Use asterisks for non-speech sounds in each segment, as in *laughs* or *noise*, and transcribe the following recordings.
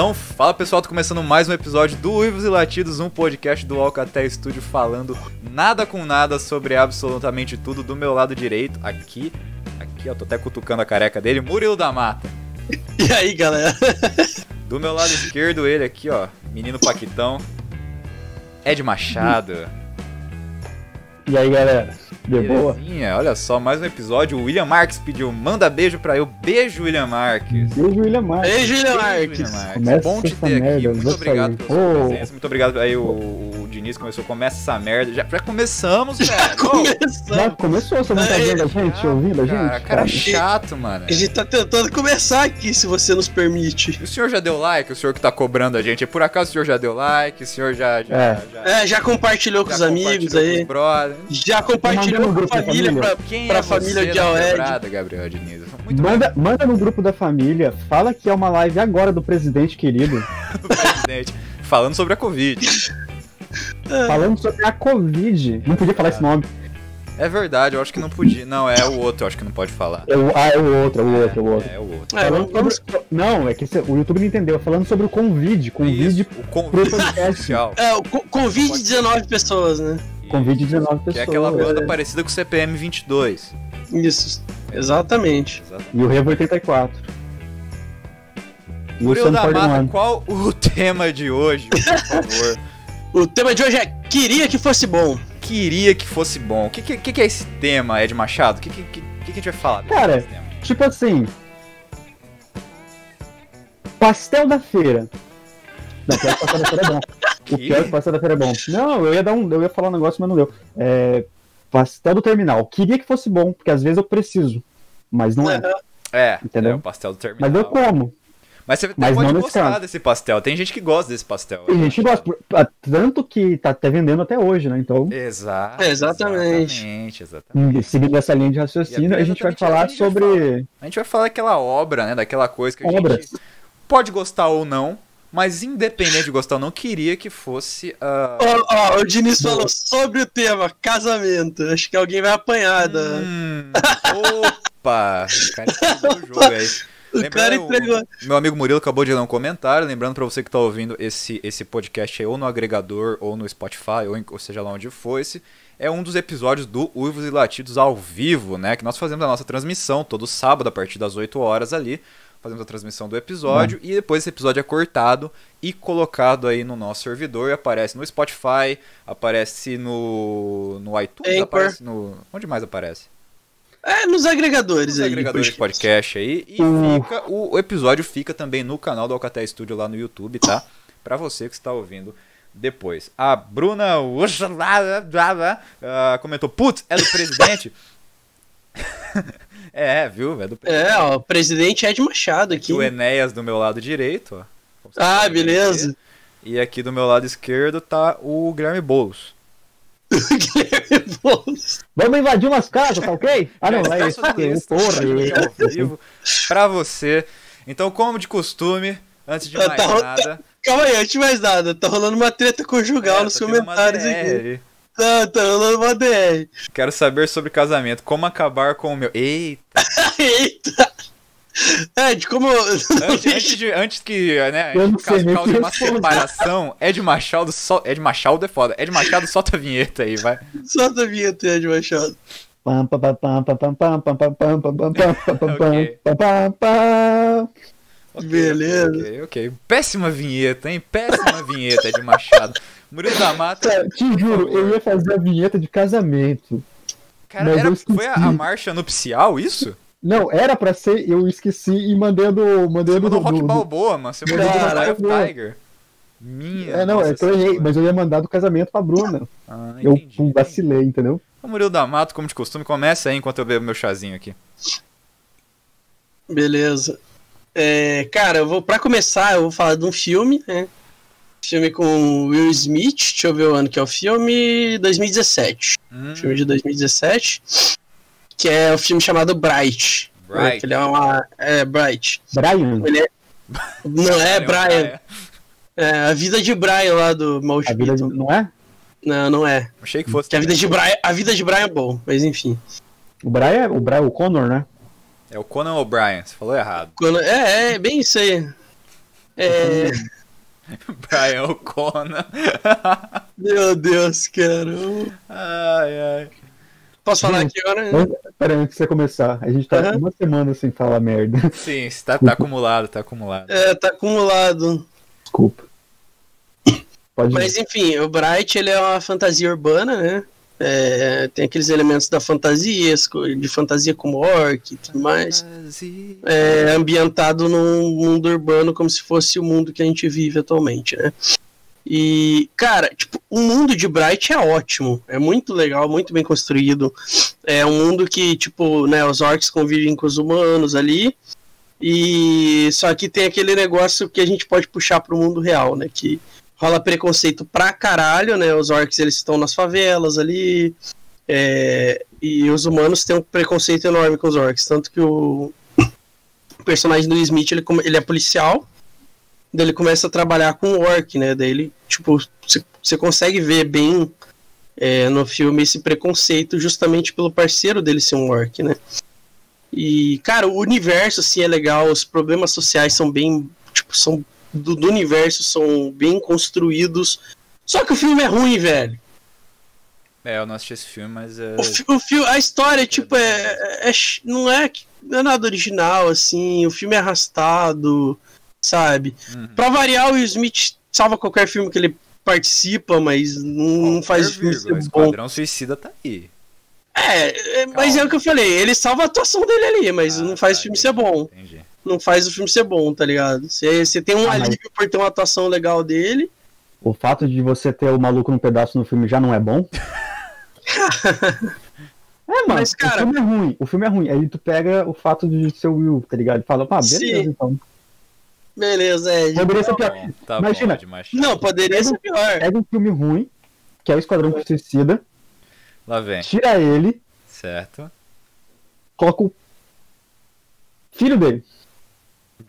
Então, fala pessoal, tô começando mais um episódio do Uivos e Latidos, um podcast do Alcatel Studio falando nada com nada sobre absolutamente tudo do meu lado direito. Aqui, aqui, ó, tô até cutucando a careca dele, Murilo da Mata. E aí, galera? Do meu lado esquerdo, ele aqui, ó, menino Paquitão, Ed Machado. E aí, galera? De boa? Olha só, mais um episódio. O William Marques pediu, manda beijo pra eu. Beijo, William Marques. Beijo, William Marques. Beijo, William Beijo, Marques. William Marques. Começa Bom te ter aqui. merda, Muito vou obrigado sair. pela sua Ô. presença. Muito obrigado. Aí o, o Diniz começou, começa essa merda. Já, já começamos, velho. *laughs* Já Começando. começou? Você não tá Aí, vendo a gente? Ouvindo a gente? Cara, cara chato, mano. A gente tá tentando começar aqui, se você nos permite. O senhor já deu like? O senhor que tá cobrando a gente? Por acaso o senhor já deu like? O senhor já. já, É. já, É, já compartilhou com já os amigos compartilhou com aí. os brothers? Já compartilhou com a grupo da família, família? pra, Quem pra é família de Aled. Gabriel Diniz? Muito Manda, manda no grupo da família, fala que é uma live agora do presidente querido, *laughs* obrigado, presidente. Falando sobre a Covid. falando sobre a Covid. Não podia falar esse nome. É verdade, eu acho que não podia. Não, é o outro, eu acho que não pode falar. É o, ah, é o outro, é o outro, é o outro. É, é o outro. É, sobre- Não, é que esse- o YouTube não entendeu. Falando sobre o Convide. Convide, Isso, o convite pro podcast. é, o co- convide 19 pessoas, né? Convide 19 pessoas. Que é aquela banda parecida com o CPM 22. Isso, exatamente. E o Revo 84. E o Murilo da Mata, 41. qual o tema de hoje, por favor? *laughs* O tema de hoje é Queria que fosse bom. Queria que fosse bom. O que, que, que é esse tema, Ed Machado? O que, que, que, que a gente vai falar? Cara? Tipo assim. Pastel da feira. Não, pior que da feira é bom. O Que? pior que pastel da feira é bom. Não, eu ia dar um. Eu ia falar um negócio, mas não deu. É. Pastel do terminal. Queria que fosse bom, porque às vezes eu preciso. Mas não é. É, Entendeu? é o pastel do terminal. Mas eu como. Mas você Mas pode gostar desse pastel. Tem gente que gosta desse pastel. Tem gente que gosta. por- ah, Tanto que tá até vendendo até hoje, né? Então, Exato. Exatamente. Exatamente, exatamente. seguindo essa linha de raciocínio, a gente vai falar a gente vai sobre. A gente vai falar daquela obra, né? Daquela coisa que a Obras. gente pode gostar ou não, mas independente de gostar ou não, queria que fosse. ah, Ó, ó, o Diniz falou sobre o tema casamento. Acho que alguém vai apanhar. da- Hum, opa! O cara entregou o jogo aí. *laughs* O cara entregou. Meu amigo Murilo acabou de ler um comentário. Lembrando pra você que tá ouvindo esse, esse podcast aí, ou no agregador, ou no Spotify, ou, em- ou seja lá onde for, esse é um dos episódios do Uivos e Latidos ao vivo, né? Que nós fazemos a nossa transmissão todo sábado a partir das 8 horas ali. Fazemos a transmissão do episódio e depois esse episódio é cortado e colocado aí no nosso servidor e aparece no Spotify, aparece no, no iTunes, Anchor. aparece no. Onde mais aparece? É, nos agregadores Os aí. agregadores de podcast aí. E Uh. fica, o, o episódio fica também no canal do Alcatel Studio lá no YouTube, tá? Pra você que está ouvindo depois. A Bruna ah, comentou: Putz, é do presidente? *laughs* é, viu? É do presidente. É, ó, o presidente Ed Machado aqui. Aqui o Enéas do meu lado direito, ó. Ah, beleza. ver. E aqui do meu lado esquerdo tá o Guilherme Boulos. *laughs* Guilherme Boulos. Vamos invadir umas casas, tá ok? Ah, não, Está é isso aqui. Porra, ao eu- vivo pra você. Então, como de costume, antes de Tá- mais tá- nada. Calma aí, antes de mais nada. Tá rolando uma treta conjugal É, nos tá comentários aqui. Quero saber sobre casamento. Como acabar com o meu. Eita! Eita! É, de como. Antes, antes, de, antes que, né, eu antes caso cause uma separação, Ed Machado só. Ed Machado é foda. Ed Machado solta a vinheta aí, vai. Solta a vinheta, Ed Machado. okay. Beleza. Ok, ok. Péssima vinheta, hein? Péssima vinheta, Ed Machado. Murilo da Mata. Cara, te juro, eu ia fazer a vinheta de casamento. Cara, Mas era, foi a, a marcha nupcial, isso? Não, era pra ser, eu esqueci e do. Mandei a Você do. mandou Rock do- do- Balboa, mano. Você mandou Cara, eu- Tiger. Minha. É, não, é que eu errei, mas eu ia mandar do casamento pra Bruna. Ah, Eu entendi. pum, vacilei, entendeu? O Murilo da Mata, como de costume, começa aí enquanto eu bebo meu chazinho aqui. Beleza. É, cara, eu vou, pra começar, eu vou falar de um filme, né? Filme com Will Smith, deixa eu ver o ano que é o filme, 2017. Hum, Filme de 2017, que é o filme chamado Bright. Bright. ele é uma. É, Bright. Brian, Ele é. *laughs* Não é Brian. É a vida de Brian lá do a vida de, não é? Não, não é. Achei que fosse. Que a vida de Brian, a vida de Brian é bom, mas enfim. O Brian, o Brian, o Connor, né? É o Conan O'Brien, você falou errado. Quando, é, é bem isso aí. É, *laughs* Brian O'Connor. *laughs* meu Deus, cara. ai, ai. Posso falar aqui agora? Mas, Pera aí, antes de você começar. A gente tá Aham. uma semana sem falar merda. Sim, tá, tá acumulado, tá acumulado. É, tá acumulado. Desculpa. Pode Mas enfim, o Bright ele é uma fantasia urbana, né? É, tem aqueles elementos da fantasia, de fantasia como orc e tudo mais. É ambientado num mundo urbano como se fosse o mundo que a gente vive atualmente, né? E, cara, tipo, o mundo de Bright é ótimo. É muito legal, muito bem construído. É um mundo que, tipo, né, os orcs convivem com os humanos ali. E só que tem aquele negócio que a gente pode puxar pro mundo real, né? Que rola preconceito pra caralho, né? Os orcs eles estão nas favelas ali. é, e os humanos têm um preconceito enorme com os orcs. Tanto que o, o personagem do Smith ele, ele é policial. Daí ele começa a trabalhar com o orc, né? Daí ele, tipo, você consegue ver bem é, no filme esse preconceito justamente pelo parceiro dele ser um orc, né? E, cara, o universo, assim, é legal, os problemas sociais são bem, tipo, são do, do universo são bem construídos. Só que o filme é ruim, velho. É, eu não assisti esse filme, mas é. O, fi- o fi- a história, tipo, é, é- é não, é, não é nada original, assim. O filme é arrastado, sabe? Uhum. Pra variar, o Will Smith salva qualquer filme que ele participa, mas não, não faz o filme ser bom. Esquadrão Suicida tá aí. É, é, mas é o que eu falei. Ele salva a atuação dele ali, mas Ah, não faz tá, o filme entendi, ser bom. Entendi. Não faz o filme ser bom, tá ligado? Você tem um Ah, mas- alívio por ter uma atuação legal dele. O fato de você ter o maluco no pedaço no filme já não é bom? *laughs* é, mano, Mas, cara- o filme é ruim, o filme é ruim. Aí tu pega o fato de ser o Will, tá ligado? E fala, ah, beleza, Sim. então. Beleza, é. Poderia ser Tá pior. bom, tá Imagina. bom. Não, poderia ser pior. Pega um filme ruim, que é o Esquadrão Suicida, Lá vem. tira ele, Certo. coloca o filho dele.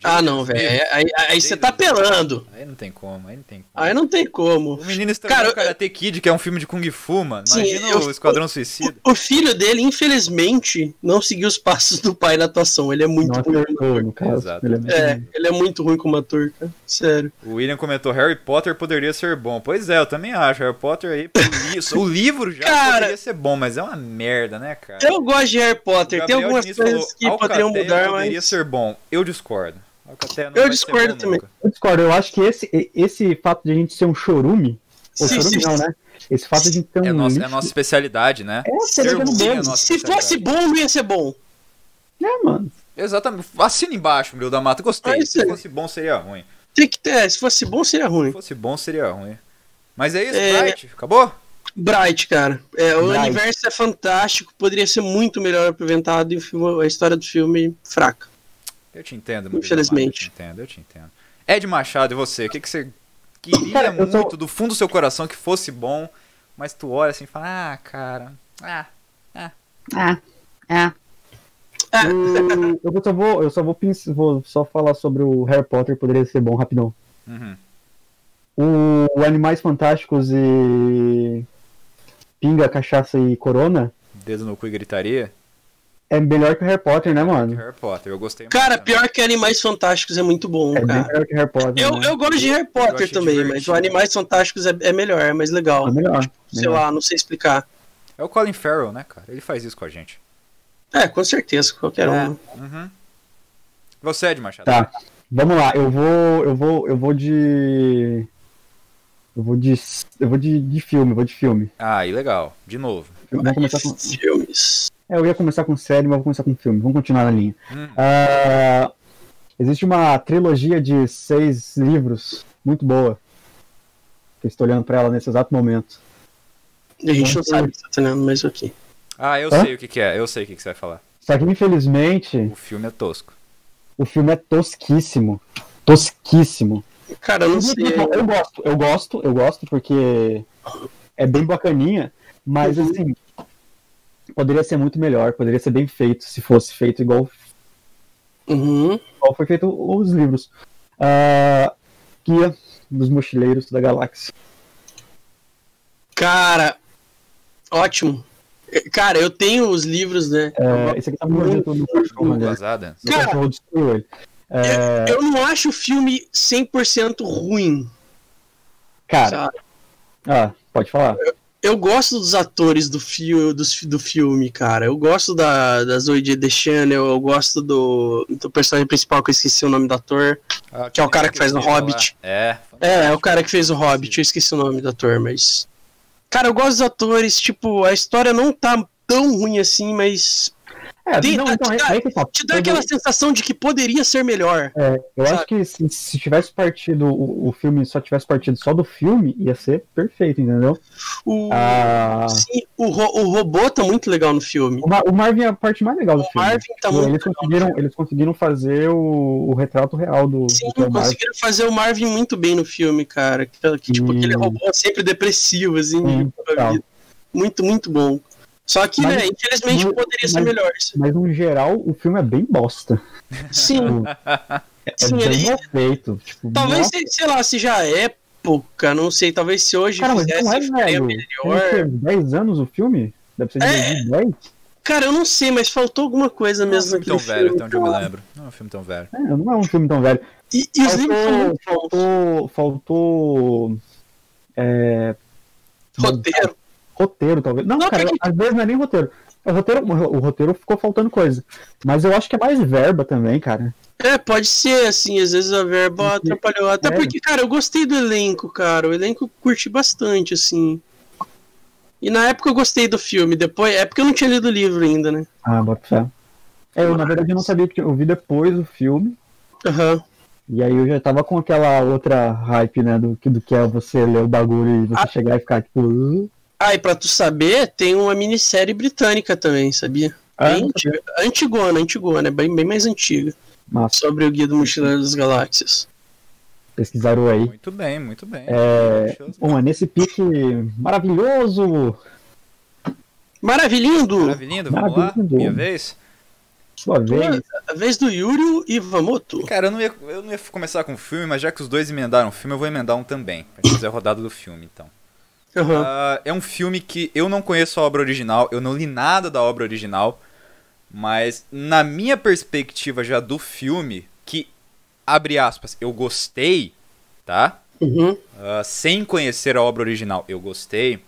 Ah, não, velho. Aí, aí- aí você tá apelando. Aí não tem como, aí não tem como. Aí não tem como. O menino estragou Cara, o Karate Kid, que é um filme de Kung Fu, mano. Sim, Imagina eu- o Esquadrão Suicida. O filho dele, infelizmente, não seguiu os passos do pai na atuação. Ele é muito Não ruim. acertou, no caso. Exato. Ele é muito É, ruim. ele é muito ruim como ator, cara. Sério. O William comentou, Harry Potter poderia ser bom. Pois é, eu também acho. Harry Potter aí, li- *laughs* o livro já Cara- poderia ser bom, mas é uma merda, né, cara? Eu gosto de Harry Potter. O Tem algumas Diniz coisas falou, que poderiam mudar, poderia mas. ser bom. Eu discordo. Não Eu discordo também. nunca. Eu discordo, eu acho que esse, esse fato de a gente ser um chorume, ou Sim, chorume sim, não, sim. né? Esse fato de a gente ter um É a nossa, é a nossa especialidade, né? É, Ser bom. é Se fosse bom, não ia ser bom. É, mano. Exatamente. Assina embaixo, meu da mata. Gostei. Mas, Se é. fosse bom, seria ruim. Tem que ter. Se fosse bom, seria Se ruim. fosse bom, seria ruim. Mas é isso, É. Bright. Acabou? Bright, cara. É, o Bright. universo é fantástico. Poderia ser muito melhor apresentado e o filme- a história do filme fraca. Eu te entendo, Infelizmente. Eu te entendo, eu te entendo. Ed Machado, e você? O que, que você queria Cara, muito sou- do fundo do seu coração que fosse bom, mas tu olha assim e fala, ah, cara, ah, Eu, eu só vou, eu só vou, vou só falar sobre o Harry Potter, poderia ser bom rapidão. uhum. O, o Animais Fantásticos e Pinga, Cachaça e Corona dedo no cu e gritaria. É melhor que o Harry Potter, né, mano? Harry Potter, eu gostei muito Cara, pior que Animais Fantásticos é muito bom, É cara. melhor que Harry Potter. Eu, né? eu gosto de Harry Potter também, mas o Animais Fantásticos é, é melhor, é mais legal. É melhor. Sei melhor. lá, não sei explicar. É o Colin Farrell, né, cara? Ele faz isso com a gente. É, com certeza, qualquer É. um. Uhum. Você, Ed Machado. Tá. Vamos lá, eu vou. Eu vou. Eu vou de. Eu vou de. Eu vou de, de filme, eu vou de filme. Ah, aí legal. De novo. Vamos começar com. Filmes. É, eu ia começar com série, mas vou começar com filme. Vamos continuar na linha. Hum. Ah, existe uma trilogia de seis livros muito boa. Que eu estou olhando pra ela nesse exato momento. A gente não sabe o que tá tendo, mas ok. Ah, eu Hã? sei o que, que é. Eu sei o que, que você vai falar. Só que infelizmente O filme é tosco. o filme é tosquíssimo. Tosquíssimo. Cara, eu não sei. Eu gosto, eu gosto, eu gosto porque é bem bacaninha, mas Uhum. assim, poderia ser muito melhor, poderia ser bem feito se fosse feito igual, Uhum. igual foi feito os livros. Ah, Guia dos Mochileiros da Galáxia. Cara, ótimo. É, Cara, eu tenho os livros, né? É, esse aqui tá muito no cachorro, né? Cara- cachorro destruiu ele. É... Eu, eu, não acho o filme 100% ruim. Cara. Sabe? Ah, pode falar. Eu, eu gosto dos atores do, fio, do, do filme, cara. Eu gosto da, da Zoe de Channel, eu gosto do, do personagem principal, que eu esqueci o nome do ator, ah, que é o cara que faz o Hobbit. É, é, é o cara que fez o Hobbit, eu esqueci o nome do ator, mas. Cara, eu gosto dos atores, tipo, a história não tá tão ruim assim, mas é, Tem, não, então, te, é, é tá. te dá aquela sensação de que poderia ser melhor. É, eu sabe? acho que se, se tivesse partido o, o, filme, só tivesse partido só do filme, ia ser perfeito, entendeu? O, ah, sim, o, o robô tá muito legal no filme. O, o Marvin é a parte mais legal do filme. Marvin tá tipo, muito eles conseguiram, eles conseguiram fazer o, o retrato real do. Sim, do conseguiram fazer o Marvin muito bem no filme, cara. Que, que tipo, aquele robô sempre depressivo, assim, sim, muito, muito bom. Só que, mas, né, infelizmente mas, poderia ser melhor. Mas no geral, o filme é bem bosta. Sim. é Sim, bem ele... mal feito. Tipo, talvez, sei, sei lá, seja época, não sei, talvez se hoje Cara, fizesse mas não é velho. melhor. 10 anos o filme? Deve ser de é... 2010? Cara, eu não sei, mas faltou alguma coisa não mesmo é um filme tão velho, filme, então eu me lembro. Não é um filme tão velho. É, não é um filme tão velho. E, e faltou, faltou, faltou é... roteiro roteiro, talvez. Não, não cara, que... às vezes não é nem roteiro. O roteiro, o roteiro ficou faltando coisa. Mas eu acho que é mais verba também, cara. É, pode ser, assim, às vezes a verba atrapalhou. Até é. porque, cara, eu gostei do elenco, cara. O elenco curti bastante, assim. E na época eu gostei do filme, depois. É porque eu não tinha lido o livro ainda, né? Ah, bota fé. É, eu na verdade não sabia que eu vi depois o filme. Aham. Uhum. E aí eu já tava com aquela outra hype, né? Do, do que é você ler o bagulho e você ah. chegar e ficar tipo. Uh. Ah, e pra tu saber, tem uma minissérie britânica também, sabia? Ah, bem antiga, antigona, antigona, é bem, bem mais antiga. Massa. Sobre o Guia do Mochileiro das Galáxias. Pesquisaram aí. Muito bem, muito bem. É... Bom, é nesse pique maravilhoso. Maravilhindo! Maravilhindo, vamos lá? Minha vez? Sua vez. A vez do Yuri Ivamoto. Cara, eu não, ia, eu não ia começar com o filme, mas já que os dois emendaram o filme, eu vou emendar um também. Pra gente fazer a rodada do filme, então. Uhum. Uh, é um filme que eu não conheço a obra original, eu não li nada da obra original, mas na minha perspectiva já do filme, que, abre aspas, eu gostei, tá? Uhum. Uh, sem conhecer a obra original, eu gostei.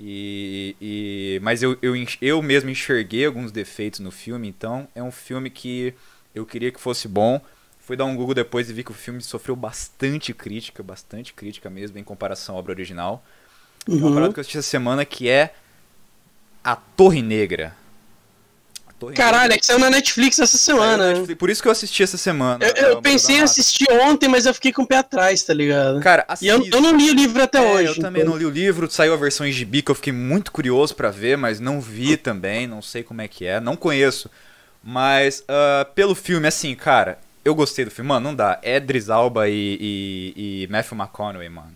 E, e, mas eu, eu, eu mesmo enxerguei alguns defeitos no filme, então é um filme que eu queria que fosse bom. Fui dar um Google depois e vi que o filme sofreu bastante crítica, bastante crítica mesmo em comparação à obra original. Uhum. Uma parada que eu assisti essa semana que é A Torre Negra. Torre Caralho, Negra. é que saiu na Netflix essa semana. Netflix, por isso que eu assisti essa semana. Eu, eu pensei em assistir ontem, mas eu fiquei com o pé atrás, tá ligado? Cara, assista. E eu, eu não li o livro até é, hoje. Eu então. também não li o livro, saiu a versão em gibi que eu fiquei muito curioso para ver, mas não vi também, não sei como é que é, não conheço. Mas uh, pelo filme, assim, cara, eu gostei do filme. Mano, não dá. Edris Alba e, e, e Matthew McConaughey, mano.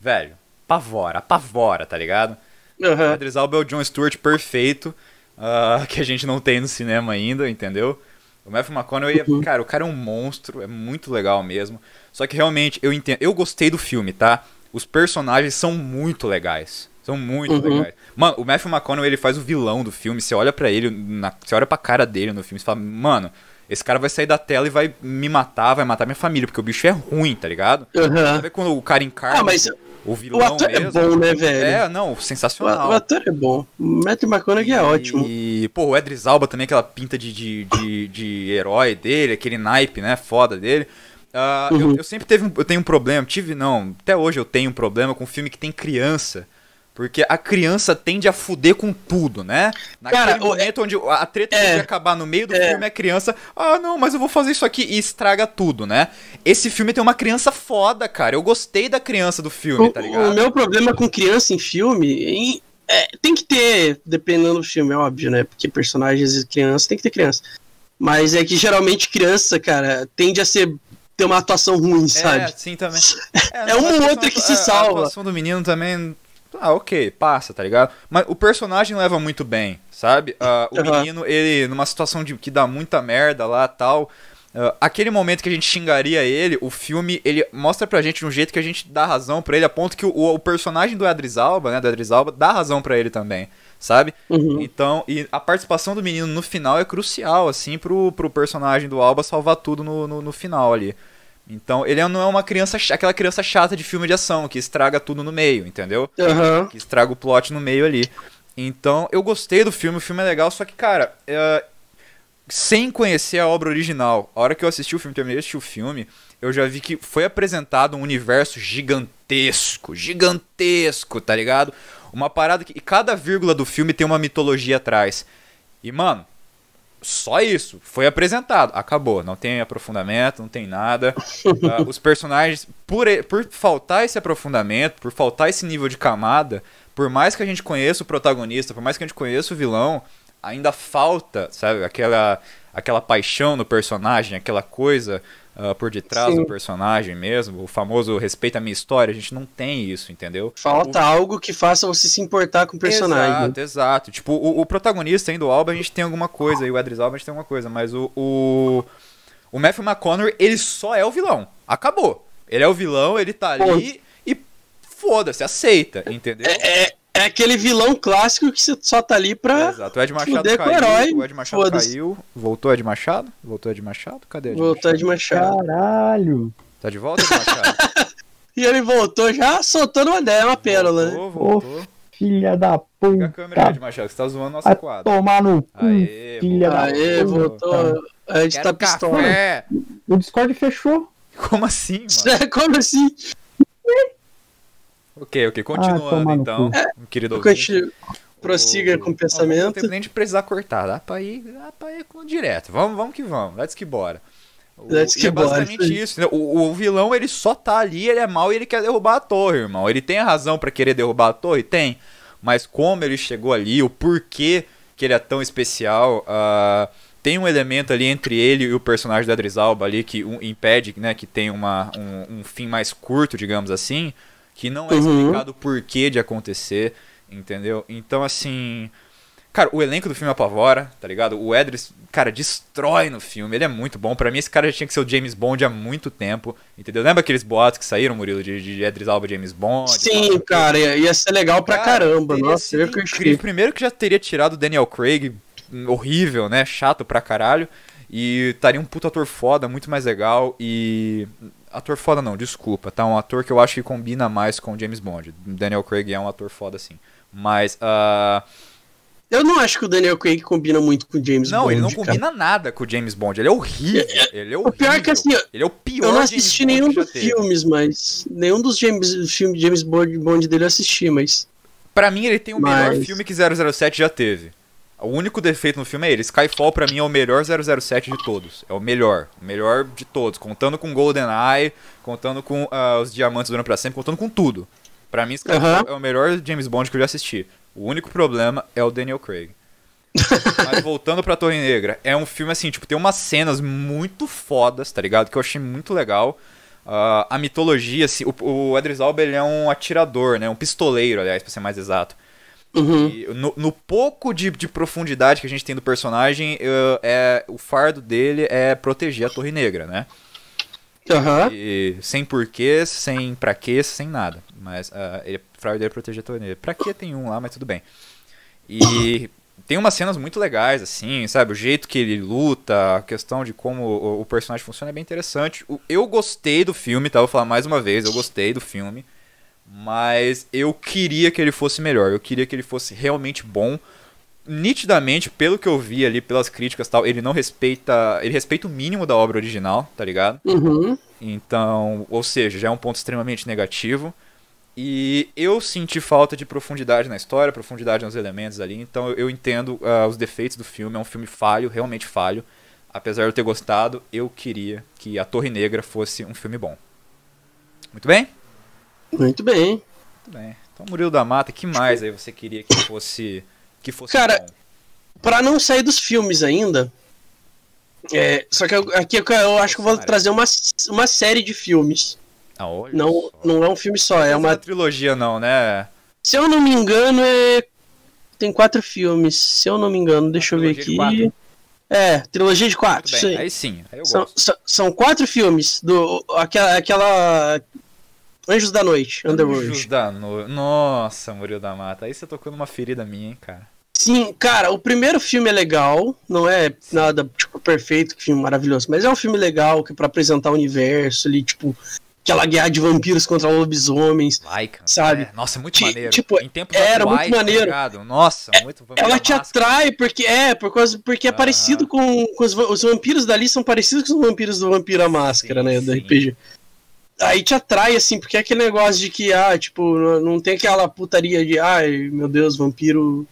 Velho, apavora, apavora, tá ligado? Uhum. O Idris Elba é o John Stewart perfeito, uh, *laughs* que a gente não tem no cinema ainda, entendeu? O Matthew McConaughey, uhum. cara, o cara é um monstro, é muito legal mesmo. Só que realmente, eu entendo, eu gostei do filme, tá? Os personagens são muito legais. São muito uhum. legais. Mano, o Matthew McConaughey, ele faz o vilão do filme. Você olha para ele, na, você olha pra cara dele no filme e fala, mano, esse cara vai sair da tela e vai me matar, vai matar minha família, porque o bicho é ruim, tá ligado? Uhum. Sabe quando o cara encarna... Ah, mas o vilão o ator é mesmo. é bom, né, velho? É, não, sensacional. O, o ator é bom. O Matthew McConaughey é ótimo. E, pô, o Edris Alba também, aquela pinta de, de, de, de herói dele, aquele naipe, né, foda dele. Uh, uhum. eu, eu, sempre teve um, eu tenho um problema, tive não, até hoje eu tenho um problema com filme que tem criança. Porque a criança tende a fuder com tudo, né? Naquele Cara, momento é... onde a treta é... tem acabar no meio do é... filme, a criança, ah, não, mas eu vou fazer isso aqui e estraga tudo, né? Esse filme tem uma criança foda, cara. Eu gostei da criança do filme, o, tá ligado? O meu problema com criança em filme em, é, tem que ter, dependendo do filme, é óbvio, né? Porque personagens de criança tem que ter criança. Mas é que geralmente criança, cara, tende a ser ter uma atuação ruim, sabe? É, sim, também. É, é uma ou outra que se salva. A atuação do menino também ah, ok, passa, tá ligado? Mas o personagem leva muito bem, sabe? Uh, o uhum. menino, ele, numa situação de que dá muita merda lá tal, Uh, aquele momento que a gente xingaria ele, o filme, ele mostra pra gente de um jeito que a gente dá razão pra ele, a ponto que o, o personagem do Adris Alba, né, do Adris Alba, dá razão pra ele também, sabe? Uhum. Então, e a participação do menino no final é crucial, assim, pro, pro personagem do Alba salvar tudo no, no, no final ali. Então, ele não é uma criança, aquela criança chata de filme de ação, que estraga tudo no meio, entendeu? Uhum. Que estraga o plot no meio ali. Então, eu gostei do filme, o filme é legal, só que, cara, é, sem conhecer a obra original. A hora que eu assisti o filme, terminei de assistir o filme, eu já vi que foi apresentado um universo gigantesco, gigantesco, tá ligado? Uma parada que e cada vírgula do filme tem uma mitologia atrás. E mano, só isso, foi apresentado, acabou, não tem aprofundamento, não tem nada. uh, *laughs* os personagens, por, por faltar esse aprofundamento, por faltar esse nível de camada, por mais que a gente conheça o protagonista, por mais que a gente conheça o vilão, ainda falta, sabe, aquela, aquela paixão no personagem, aquela coisa uh, por detrás Sim. do personagem mesmo, o famoso respeita a minha história, a gente não tem isso, entendeu? Falta o... algo que faça você se importar com o personagem. Exato, exato. Tipo, o, o protagonista ainda do Alba, a gente tem alguma coisa, e o Edris Alba a gente tem alguma coisa, mas o, o, o Matthew McConaughey, ele só é o vilão. Acabou. Ele é o vilão, ele tá ali e foda-se, aceita, entendeu? É, é, é aquele vilão clássico que só tá ali pra. Exato, o Ed Machado caiu. Com o, herói, o Ed Machado caiu. Voltou Ed Machado? Voltou Ed Machado? Cadê Ed Voltou Ed Machado. Caralho! Tá de volta, Ed Machado? *laughs* e ele voltou já soltando uma ideia, uma pérola, né? Voltou, filha da puta. Pega a câmera aí, Ed Machado, você tá zoando nossa quadra. Tomar no cu, Aê, filha da Aê, voltou. A gente tá pistola. O Discord fechou. Como assim, mano? *laughs* Como assim? Ok, ok. Continuando, ah, então, é, querido ouvinte. Prossiga o... com o pensamento. Não tem nem de precisar cortar. Dá pra ir, dá pra ir direto. Vamos, vamos que vamos. Let's que bora. Let's que é basicamente isso. O, o, vilão, ele só tá ali, ele é mau e ele quer derrubar a torre, irmão. Ele tem a razão para querer derrubar a torre? Tem. Mas como ele chegou ali, o porquê que ele é tão especial... Uh, tem um elemento ali entre ele e o personagem da Drisalba ali que um, impede né, que tenha uma, um, um fim mais curto, digamos assim que não é uhum. explicado o porquê de acontecer, entendeu? Então, assim. Cara, o elenco do filme apavora, tá ligado? O Edris, cara, destrói no filme. Ele é muito bom. Para mim, esse cara já tinha que ser o James Bond há muito tempo, entendeu? Lembra aqueles boatos que saíram, Murilo, de, de Edris Alba James Bond? Sim, cara, ia, ser legal pra cara, caramba. Nossa, eu que Primeiro que já teria tirado o Daniel Craig, horrível, né? Chato pra caralho. E estaria um puto ator foda, muito mais legal. E Ator foda não, desculpa, tá? Um ator que eu acho que combina mais com James Bond. Daniel Craig é um ator foda, sim. Mas, uh... Eu não acho que o Daniel Craig combina muito com o James não, Bond. Não, ele não combina cara. nada com o James Bond. Ele é horrível. É, é ele é horrível. O pior é que assim, ele é o pior Eu não assisti nenhum dos filmes, mas. Nenhum dos James, filmes James Bond, Bond dele eu assisti, mas. Pra mim, ele tem o mas... melhor filme que 007 já teve. O único defeito no filme é ele. Skyfall, para mim, é o melhor 007 de todos. É o melhor. O melhor de todos. Contando com GoldenEye, contando com uh, os Diamantes Duram Pra Sempre, contando com tudo. Para mim, Skyfall uhum. é o melhor James Bond que eu já assisti. O único problema é o Daniel Craig. *laughs* Mas voltando pra Torre Negra, é um filme assim, tipo, tem umas cenas muito fodas, tá ligado? Que eu achei muito legal. Uh, a mitologia, assim, o, o Edris Alba ele é um atirador, né? Um pistoleiro, aliás, pra ser mais exato. Uhum. No, no, pouco de, de, profundidade que a gente tem do personagem, uh, é, o fardo dele é proteger a Torre Negra, né? Uhum. E, sem porquê, sem pra quê, sem nada. Mas uh, ele, o fardo dele é proteger a Torre Negra. Pra quê tem um lá, mas tudo bem. E tem umas cenas muito legais, assim, sabe? O jeito que ele luta, a questão de como o, o personagem funciona é bem interessante. O, eu gostei do filme, tá? Vou falar mais uma vez, eu gostei do filme. Mas eu queria que ele fosse melhor. Eu queria que ele fosse realmente bom. Nitidamente, pelo que eu vi ali, pelas críticas e tal, ele não respeita. Ele respeita o mínimo da obra original, tá ligado? Uhum. Então, ou seja, já é um ponto extremamente negativo. E eu senti falta de profundidade na história, profundidade nos elementos ali. Então eu entendo uh, os defeitos do filme. É um filme falho, realmente falho. Apesar de eu ter gostado, eu queria que A Torre Negra fosse um filme bom. Muito bem? Muito bem. Muito bem. Então, Murilo da Mata, que mais aí você queria que fosse que fosse Cara, pra não sair dos filmes ainda, é, só que eu, aqui eu, acho que eu vou trazer uma, uma série de filmes. Ah, não, não é um filme só, é uma... Não é trilogia não, né? Se eu não me engano, é... tem quatro filmes. Se eu não me engano, deixa eu ver aqui. É, trilogia de quatro. Bem, aí sim, aí eu são, gosto. São, quatro filmes do aquela, aquela Anjos da Noite, Underworld. Anjos da Noite. Nossa, Murilo da Mata. Aí você tocou numa ferida minha, hein, cara. Sim, cara, o primeiro filme é legal, não é Sim. nada tipo perfeito, que filme maravilhoso, mas é um filme legal que é para apresentar o universo ali, tipo, aquela guerra de vampiros contra lobisomens. Lycan, sabe? É. Nossa, muito maneiro. Tipo, era atuais, muito tá maneiro. Tá Nossa, é, muito Ela te atrai porque é, por causa, porque é parecido com, com os, os, vampiros dali são parecidos com os vampiros do Vampiro a Máscara, sim, né, do RPG. Aí te atrai assim, porque é aquele negócio de que ah, tipo, não tem aquela putaria de ai, meu Deus, vampiro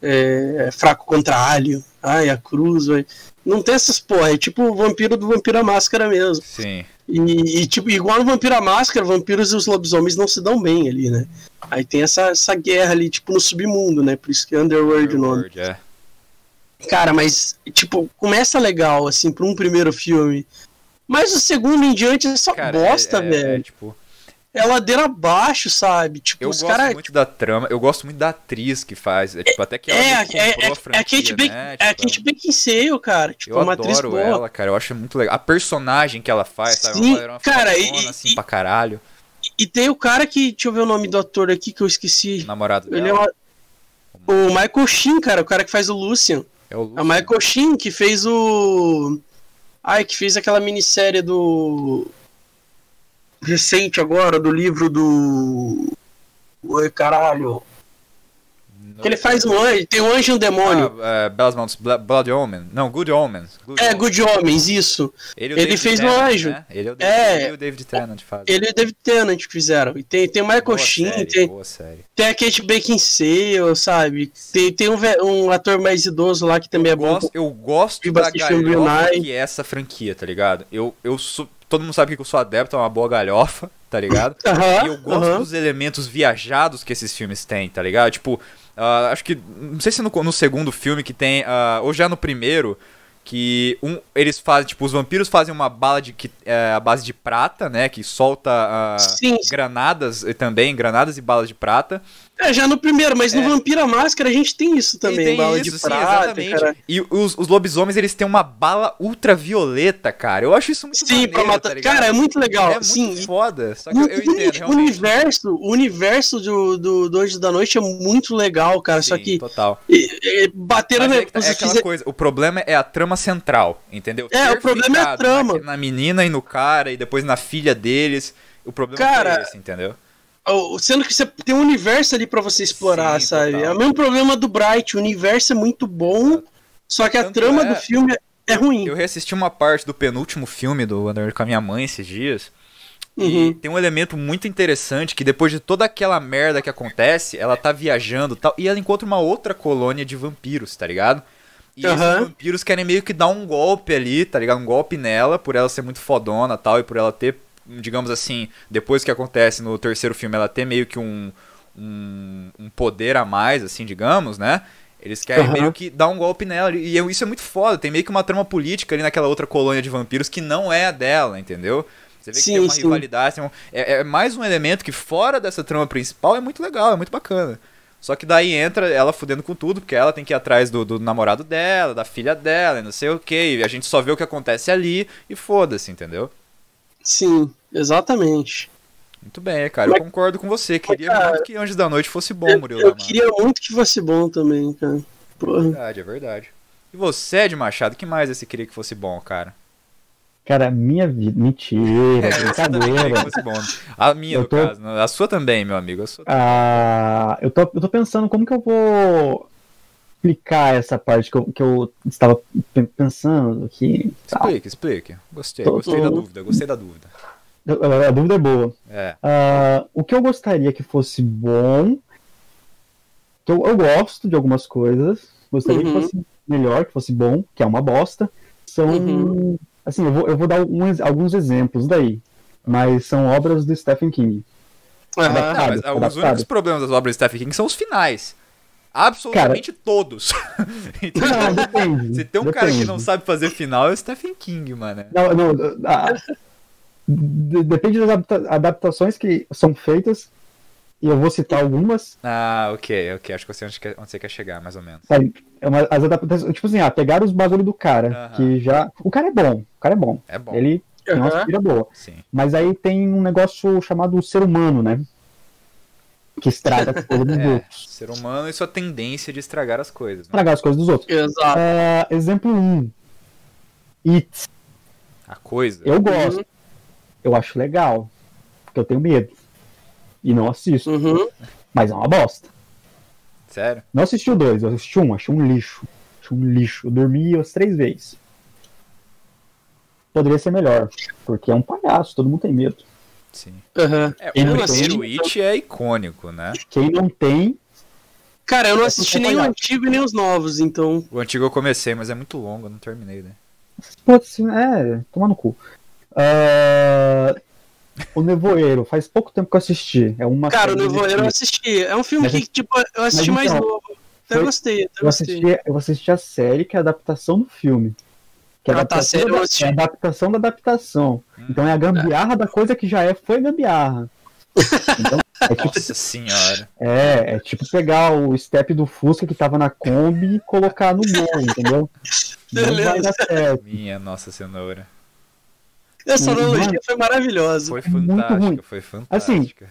é, é fraco contra alho. Ai, a cruz, vai. Não tem essas porra, é tipo o vampiro do Vampiro a Máscara mesmo. Sim. E, e, tipo, igual no Vampiro à Máscara, vampiros e os lobisomens não se dão bem ali, né? Aí tem essa, essa guerra ali, tipo, no submundo, né? Por isso que é Underworld, Underworld o nome. É. Cara, mas, tipo, começa legal, assim, pra um primeiro filme. Mas o segundo em diante é só Cara, bosta, é, é, velho. É, tipo, é ladeira abaixo, sabe? Tipo, eu os gosto cara... muito da trama, eu gosto muito da atriz que faz. É, tipo, até que ela é, é, é, franquia, é a Kate, né? é a Kate tipo, Beckinsale, cara. Tipo, eu uma atriz adoro boa. ela, cara. Eu acho muito legal. A personagem que ela faz, sabe? Sim, uma, uma cara, e, assim, e, pra caralho. E tem o cara que. Deixa eu ver o nome do ator aqui que eu esqueci. O namorado Ele dela. É uma... O Michael Sheen, cara, o cara que faz o Lucian. É o Lucian. É o Michael Sheen que fez o. Ai, que fez aquela minissérie do recente agora do livro do. Oi, caralho. Que ele faz um anjo, tem um anjo e um demônio. Ah, uh, Belas Mãos, Blood Omen. Não, Good Omens. Good é, Good Omens, isso. Ele, ele fez Tennant, um anjo. Né? Ele é o David, é, ele o David Tennant faz. Ele e o David Tennant que fizeram. E tem, tem o Michael Sheen, tem, tem a Kate Beckinsale, sabe? Tem, tem um, um ator mais idoso lá que também eu é bom. Gosto, eu gosto da galhofa que é essa franquia, tá ligado? Eu, eu sou todo mundo sabe que eu sou adepto a uma boa galhofa, tá ligado? *laughs* Uhum, e eu gosto uhum. dos elementos viajados que esses filmes têm, tá ligado? Tipo, uh, acho que. Não sei se no, no segundo filme que tem. Uh, ou já no primeiro. Que um, eles fazem, tipo, os vampiros fazem uma bala de que é a base de prata, né? Que solta uh, granadas também, granadas e balas de prata. É, já no primeiro, mas é. no Vampira Máscara a gente tem isso também, tem bala isso, de sim, prata. Exatamente. Cara. E os, os, lobisomens, eles têm uma bala ultravioleta, cara. Eu acho isso muito Sim, maneiro, pra matar. Tá cara, é muito legal. É sim. muito foda. Só que eu, eu entendo, o universo, o universo do, do, do da Noite é muito legal, cara. Sim, só que. Total. E, e, bateram Mas na. é, que, é aquela coisa, o problema é a trama central, entendeu? É, Ter o problema é a trama. Na, na menina e no cara, e depois na filha deles. O problema cara, é esse, entendeu? Sendo que você tem um universo ali para você explorar, Sim, sabe? total. É o mesmo problema do Bright. O universo é muito bom, só que a Tanto trama é- do filme é ruim. Eu reassisti uma parte do penúltimo filme do Underworld com a minha mãe esses dias. E Uhum. tem um elemento muito interessante que depois de toda aquela merda que acontece, ela tá viajando e tal, e ela encontra uma outra colônia de vampiros, tá ligado? E esses Aham. vampiros querem meio que dar um golpe ali, tá ligado? Um golpe nela, por ela ser muito fodona e tal, e por ela ter, digamos assim, depois que acontece no terceiro filme, ela ter meio que um, um, um poder a mais, assim, digamos, né? Eles querem Aham. meio que dar um golpe nela. E eu- isso é muito foda. Tem meio que uma trama política ali naquela outra colônia de vampiros que não é a dela, entendeu? Você vê que Sim, tem uma sim. rivalidade. tem um- é, é mais um elemento que fora dessa trama principal é muito legal, é muito bacana. Só que daí entra ela fudendo com tudo, porque ela tem que ir atrás do, do namorado dela, da filha dela, e não sei o que. E a gente só vê o que acontece ali e foda-se, entendeu? Sim, exatamente. Muito bem, cara. Eu Mas- concordo com você. Queria cara, muito que Anjos da Noite fosse bom, eu, Murilo eu queria muito que fosse bom também, cara. É Porra. verdade, é verdade. E você, Ed Machado, que mais você queria que fosse bom, cara? Cara, minha vida. Mentira, *laughs* brincadeira. que fosse bom. A minha, Eu no tô- caso. A sua também, meu amigo. A sua Ah, eu, tô, eu tô pensando como que eu vou explicar essa parte que eu, que eu estava pe- pensando aqui. Explique, explique. Gostei, Tô- gostei da tô- dúvida, gostei da dúvida. A, dúvida é boa. É. Ah, o que eu gostaria que fosse bom. que Eu, eu gosto de algumas coisas. Gostaria Uhum. que fosse melhor, que fosse bom, que é uma bosta. São. Uhum. Assim, eu vou, eu vou dar alguns, alguns exemplos daí. Mas são obras do Stephen King. Aham. Não, mas Adaptado, os adaptado. únicos problemas das obras de Stephen King são os finais. Absolutamente todos. *laughs* Então, Não, depende. Se tem um cara que depende. não sabe fazer final, é o Stephen King, mano. Não, não, ah, depende das adapta- adaptações que são feitas. E eu vou citar algumas. Ah, ok, ok. Acho que eu sei onde, onde você quer chegar, mais ou menos. Sabe, é uma, as adaptações, tipo assim, ah, pegaram os bagulho do cara, que já. O cara é bom, o cara é bom. É bom. Ele tem uma aspira boa. Sim. Mas aí tem um negócio chamado ser humano, né? Que estraga as coisas dos *laughs* É, outros. ser humano e sua tendência de estragar as coisas. né? Estragar as coisas dos outros. Exato. É, exemplo 1. It. A coisa. Eu gosto. Eu acho legal. Porque eu tenho medo. E não assisto. Uhum. Mas é uma bosta. Sério? Não assisti o dois, eu assisti um, achei um lixo. Achei um lixo. Eu dormi umas três vezes. Poderia ser melhor. Porque é um palhaço, todo mundo tem medo. Sim. Uhum. É, o primeiro It é icônico, né? Quem não tem, Cara, eu não assisti nem o antigo e nem os novos, então. O antigo eu comecei, mas é muito longo, eu não terminei, né? ser. É, toma no cu. Ah, o Nevoeiro, faz pouco tempo que eu assisti. É uma Cara, o Nevoeiro eu assisti. É um filme Mas- que, tipo, eu assisti mas mais então, novo. Até foi- gostei, até Eu gostei. assisti, eu assisti a série, que é a adaptação do filme. Que é a Ah, tá, adaptação, sério, eu da, é a adaptação da adaptação. Então é a gambiarra da coisa que já é, foi gambiarra. Então, é tipo, Nossa senhora. é, é tipo pegar o step do Fusca que tava na Kombi e colocar no gol, entendeu? Não Beleza. vai dar certo. Minha nossa cenoura. Essa Mano, analogia foi maravilhosa. Foi É muito ruim. fantástica, foi fantástica.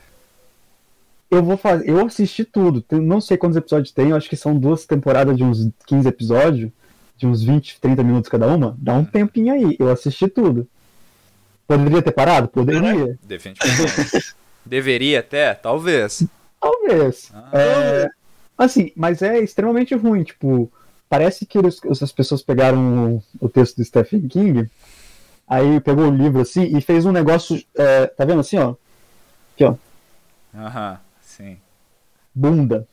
Eu vou fazer. Eu assisti tudo. Tem- não sei quantos episódios tem, eu acho que são duas temporadas de uns 15 episódios, de uns 20, 30 minutos cada uma. Dá um tempinho aí. Eu assisti tudo. Poderia ter parado? Poderia. Definitivamente. *laughs* Deveria até? Talvez. Talvez. Ah. É, assim, mas é extremamente ruim. Tipo, parece que eles- as pessoas pegaram o, o texto do Stephen King, aí pegou o livro assim e fez um negócio. é, tá vendo assim, ó? Aqui, ó. Aham, sim. Bunda.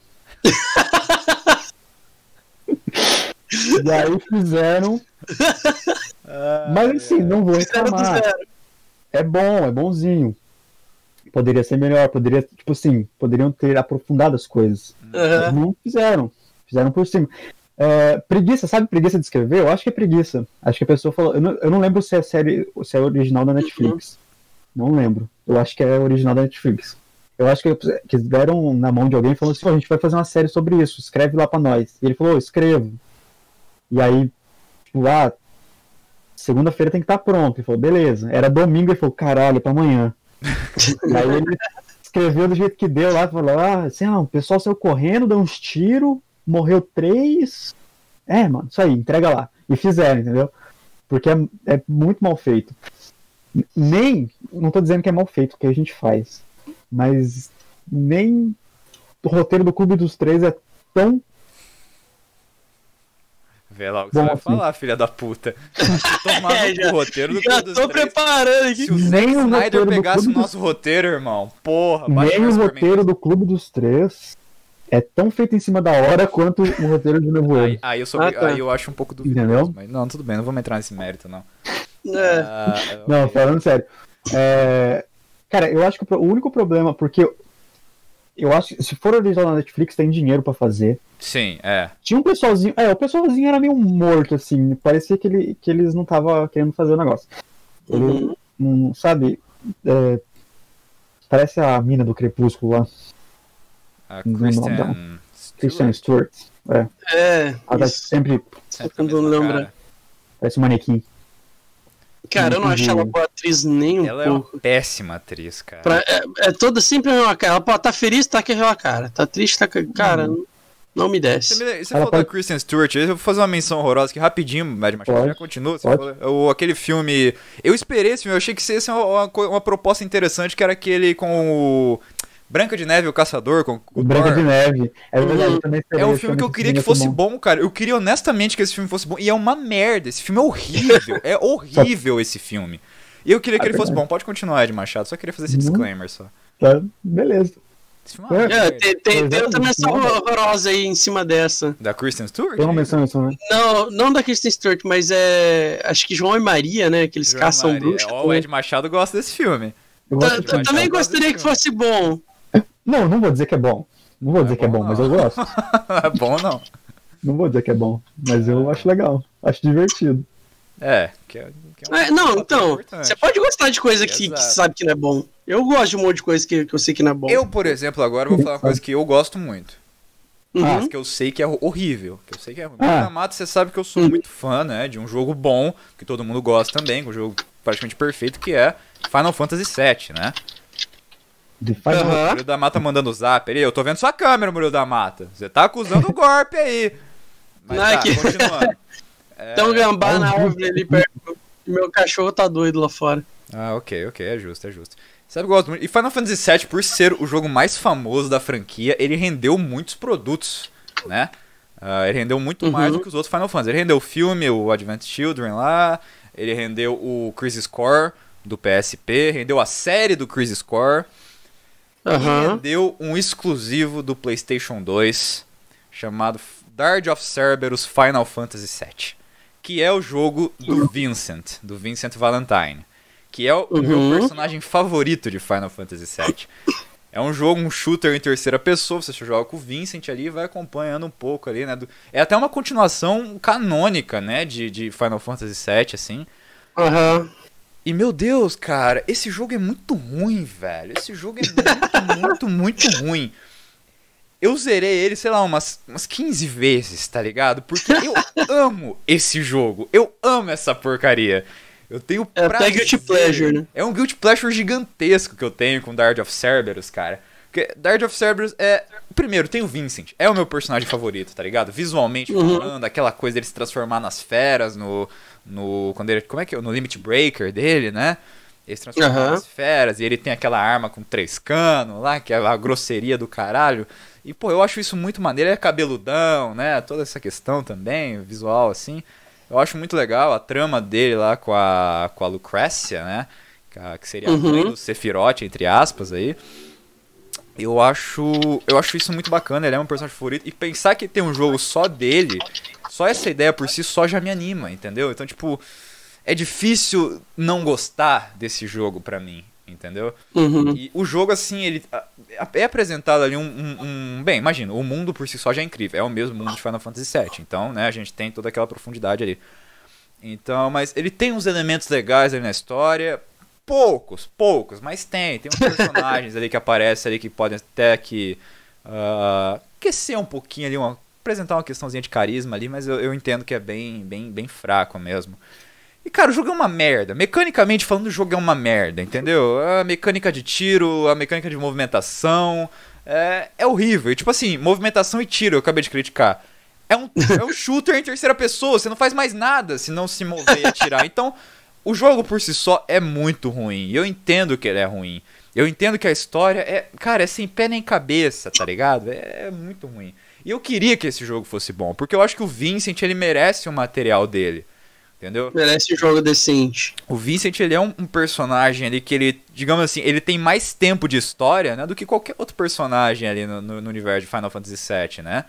e aí fizeram. Mas assim, não vou reclamar. zero. É bom, é bonzinho. Poderia ser melhor, poderia, tipo assim, poderiam ter aprofundado as coisas. Aham. Não fizeram. Fizeram por cima. É, preguiça, sabe preguiça de escrever? Eu acho que é preguiça. Acho que a pessoa falou. Eu não, eu não lembro se é série, se é original da Netflix. Não lembro. Eu acho que é original da Netflix. Eu acho que, que eles deram na mão de alguém e falou assim: "Ó, a gente vai fazer uma série sobre isso, escreve lá pra nós. E ele falou: escrevo. E aí, tipo, ah, segunda-feira tem que estar pronto. Ele falou: beleza. Era domingo, ele falou: caralho, pra amanhã. e *laughs* aí ele escreveu do jeito que deu lá, falou: ah, assim, ah, o pessoal saiu correndo, deu uns tiros, morreu três. É, mano, isso aí, entrega lá. E fizeram, entendeu? Porque é, é muito mal feito. Nem, não tô dizendo que é mal feito o que a gente faz, mas nem o roteiro do Clube dos Três é tão. Vê lá o que Bom, você vai assim. falar, filha da puta. *laughs* Tomar É, já- cu, roteiro do Já Clube dos tô preparando aqui. Se o Nem o Snyder pegasse o Clube dos- nosso roteiro, irmão, porra, Nem o roteiro do Clube dos Três é tão feito em cima da hora quanto o roteiro de Aí, Nevoeiro. aí eu, sou, Ah, tá. aí eu acho um pouco duvidoso. Entendeu? Mas, não, tudo bem, não vamos entrar nesse mérito, não. É. Ah, *laughs* Não, falando sério. É, Cara, eu acho que o único problema, porque eu- eu acho que se for original na Netflix, tem dinheiro pra fazer. Sim, é. Tinha um pessoalzinho. É, o pessoalzinho era meio morto, assim. Parecia que, ele, que eles não estavam querendo fazer o negócio. Ele, Uhum. não, sabe? é, parece a mina do Crepúsculo lá, A Kristen não. Christian Stewart. Stewart. É, Ela tá isso. sempre. Sempre Tentando lembrar. cara. Parece um manequim. Cara, eu não acho ela boa atriz nem um Ela é uma pouco. péssima atriz, cara. Pra- é, é toda sempre a mesma cara. Ela pô, tá feliz, tá com aquela cara. Tá triste, tá com. Cara, Uhum. não me desce. Você, me, você Ela falou da pode- Kristen Stewart, eu vou fazer uma menção horrorosa aqui rapidinho, Mad Pode. já continua. Falou, o, aquele filme. Eu esperei esse filme, eu achei que isso ia ser uma, uma, uma proposta interessante, que era aquele com o. Branca de Neve, o Caçador, com o O Branca Thor. de Neve. É verdade, eu também É um filme que eu queria que fosse bom, cara. Eu queria honestamente que esse filme fosse bom. E é uma merda. Esse filme é horrível. é *laughs* horrível esse filme. E eu queria que Ah, ele fosse verdade. bom. Pode continuar, Ed Machado. Só queria fazer esse Não. disclaimer só. Tá, beleza. É uma É, É, tem, tem, tem outra Exatamente. menção horrorosa aí em cima dessa. Da Kristen Stewart? Tem uma menção né? Não, não da Kristen Stewart, mas é. Acho que João e Maria, né? Que eles João caçam bruxas. Ó, o Ed Machado gosta desse filme. Eu Ta- gosto de ta- Também gostaria que fosse bom. Não, não vou dizer que é bom. Não vou Não é dizer que é bom, bom, mas não. eu gosto. *laughs* é bom, não. Não vou dizer que é bom, mas eu acho legal. Acho divertido. É, que é, que é, é Não, então, você pode gostar de coisa que, que, sabe que não é bom. Eu gosto de um monte de coisa que, que eu sei que não é bom. Eu, por exemplo, agora vou falar uma coisa que eu gosto muito. Uhum. Mas que eu sei que é horrível. Que eu sei que é ruim. Ah. Mata, você sabe que eu sou uhum. muito fã, né? De um jogo bom, que todo mundo gosta também, um jogo praticamente perfeito, que é Final Fantasy VII, né? De Final... Uhum. Murilo da Mata mandando zap ali. Eu tô vendo sua câmera, Murilo da Mata. Você tá acusando o golpe aí. Mas Não, tá, que... continuando. *laughs* É... Tem um gambá na árvore ali perto. Meu cachorro tá doido lá fora. Ah, ok, ok. É justo, é justo. Sabe, eu gosto muito. E Final Fantasy VII, por ser o jogo mais famoso da franquia, ele rendeu muitos produtos, né? Uh, ele rendeu muito uhum. mais do que os outros Final Fantasy. Ele rendeu o filme, o Advent Children lá, ele rendeu o Crisis Core do PSP, rendeu a série do Crisis Core, uhum. e rendeu um exclusivo do PlayStation 2 chamado Dard of Cerberus Final Fantasy VII, que é o jogo do Vincent, do Vincent Valentine que é o uhum. meu personagem favorito de Final Fantasy VII. É um jogo, um shooter em terceira pessoa, você joga com o Vincent ali e vai acompanhando um pouco ali, né? Do... É até uma continuação canônica, né, de, de Final Fantasy VII, assim. Aham. Uhum. E meu Deus, cara, esse jogo é muito ruim, velho. Esse jogo é muito, *laughs* muito, muito ruim. Eu zerei ele, sei lá, umas, umas 15 vezes, tá ligado? Porque eu *laughs* amo esse jogo. Eu amo essa porcaria. Eu tenho é prazer. É guilty pleasure, né? É um guilty pleasure gigantesco que eu tenho com Dard of Cerberus, cara. Porque Dard of Cerberus é. Primeiro, tem o Vincent. É o meu personagem favorito, tá ligado? Visualmente uhum. falando, aquela coisa dele se transformar nas feras no. No quando ele, como é que é? No Limit Breaker dele, né? Ele se transforma uhum. nas feras e ele tem aquela arma com três canos lá, que é a grosseria do caralho. E, pô, eu acho isso muito maneiro. Ele é cabeludão, né? Toda essa questão também, visual assim. Eu acho muito legal a trama dele lá com a, com a Lucrécia, né? Que seria uhum. a mãe do Sephiroth, entre aspas, aí. Eu acho, eu acho isso muito bacana, ele é um personagem favorito. E pensar que tem um jogo só dele, só essa ideia por si só já me anima, entendeu? Então, tipo, é difícil não gostar desse jogo pra mim entendeu? Uhum. E o jogo, assim, ele é apresentado ali um, um, um, Bem, imagina, o mundo por si só já é incrível. É o mesmo mundo de Final Fantasy VII. Então, né, a gente tem toda aquela profundidade ali. Então, mas ele tem uns elementos legais ali na história. Poucos, poucos, mas tem. Tem uns personagens *laughs* ali que aparecem ali que podem até que. Uh, aquecer um pouquinho ali, uma, apresentar uma questãozinha de carisma ali, mas eu, eu entendo que é bem, bem, bem fraco mesmo. E, cara, o jogo é uma merda. Mecanicamente falando, o jogo é uma merda, entendeu? A mecânica de tiro, a mecânica de movimentação. É, é horrível. E, tipo assim, movimentação e tiro, eu acabei de criticar. É um, é um shooter em terceira pessoa. Você não faz mais nada se não se mover e atirar. Então, o jogo por si só é muito ruim. Eu entendo que ele é ruim. Eu entendo que a história é. Cara, é sem pé nem cabeça, tá ligado? É, é muito ruim. E eu queria que esse jogo fosse bom, porque eu acho que o Vincent ele merece o material dele. Entendeu? Merece um jogo decente. O Vincent, ele é um, um, personagem ali que ele, digamos assim, ele tem mais tempo de história, né, do que qualquer outro personagem ali no, no, no universo de Final Fantasy VII, né?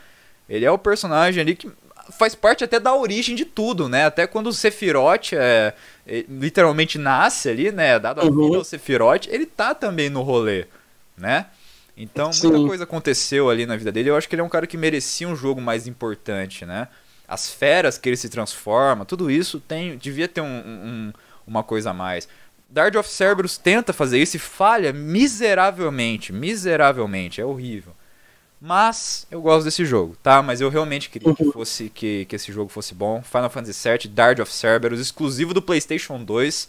Ele é o personagem ali que faz parte até da origem de tudo, né? Até quando o Sephiroth é, é, literalmente nasce ali, né? Dado a uhum. vida ao Sephiroth, ele tá também no rolê, né? Então, Sim. muita coisa aconteceu ali na vida dele. Eu acho que ele é um cara que merecia um jogo mais importante, né? as feras que ele se transforma, tudo isso tem devia ter um, um, uma coisa a mais. Dard of Cerberus tenta fazer isso e falha miseravelmente, miseravelmente, é horrível. Mas eu gosto desse jogo, tá? Mas eu realmente queria que fosse que, que esse jogo fosse bom. Final Fantasy VII, Dard of Cerberus, exclusivo do PlayStation 2,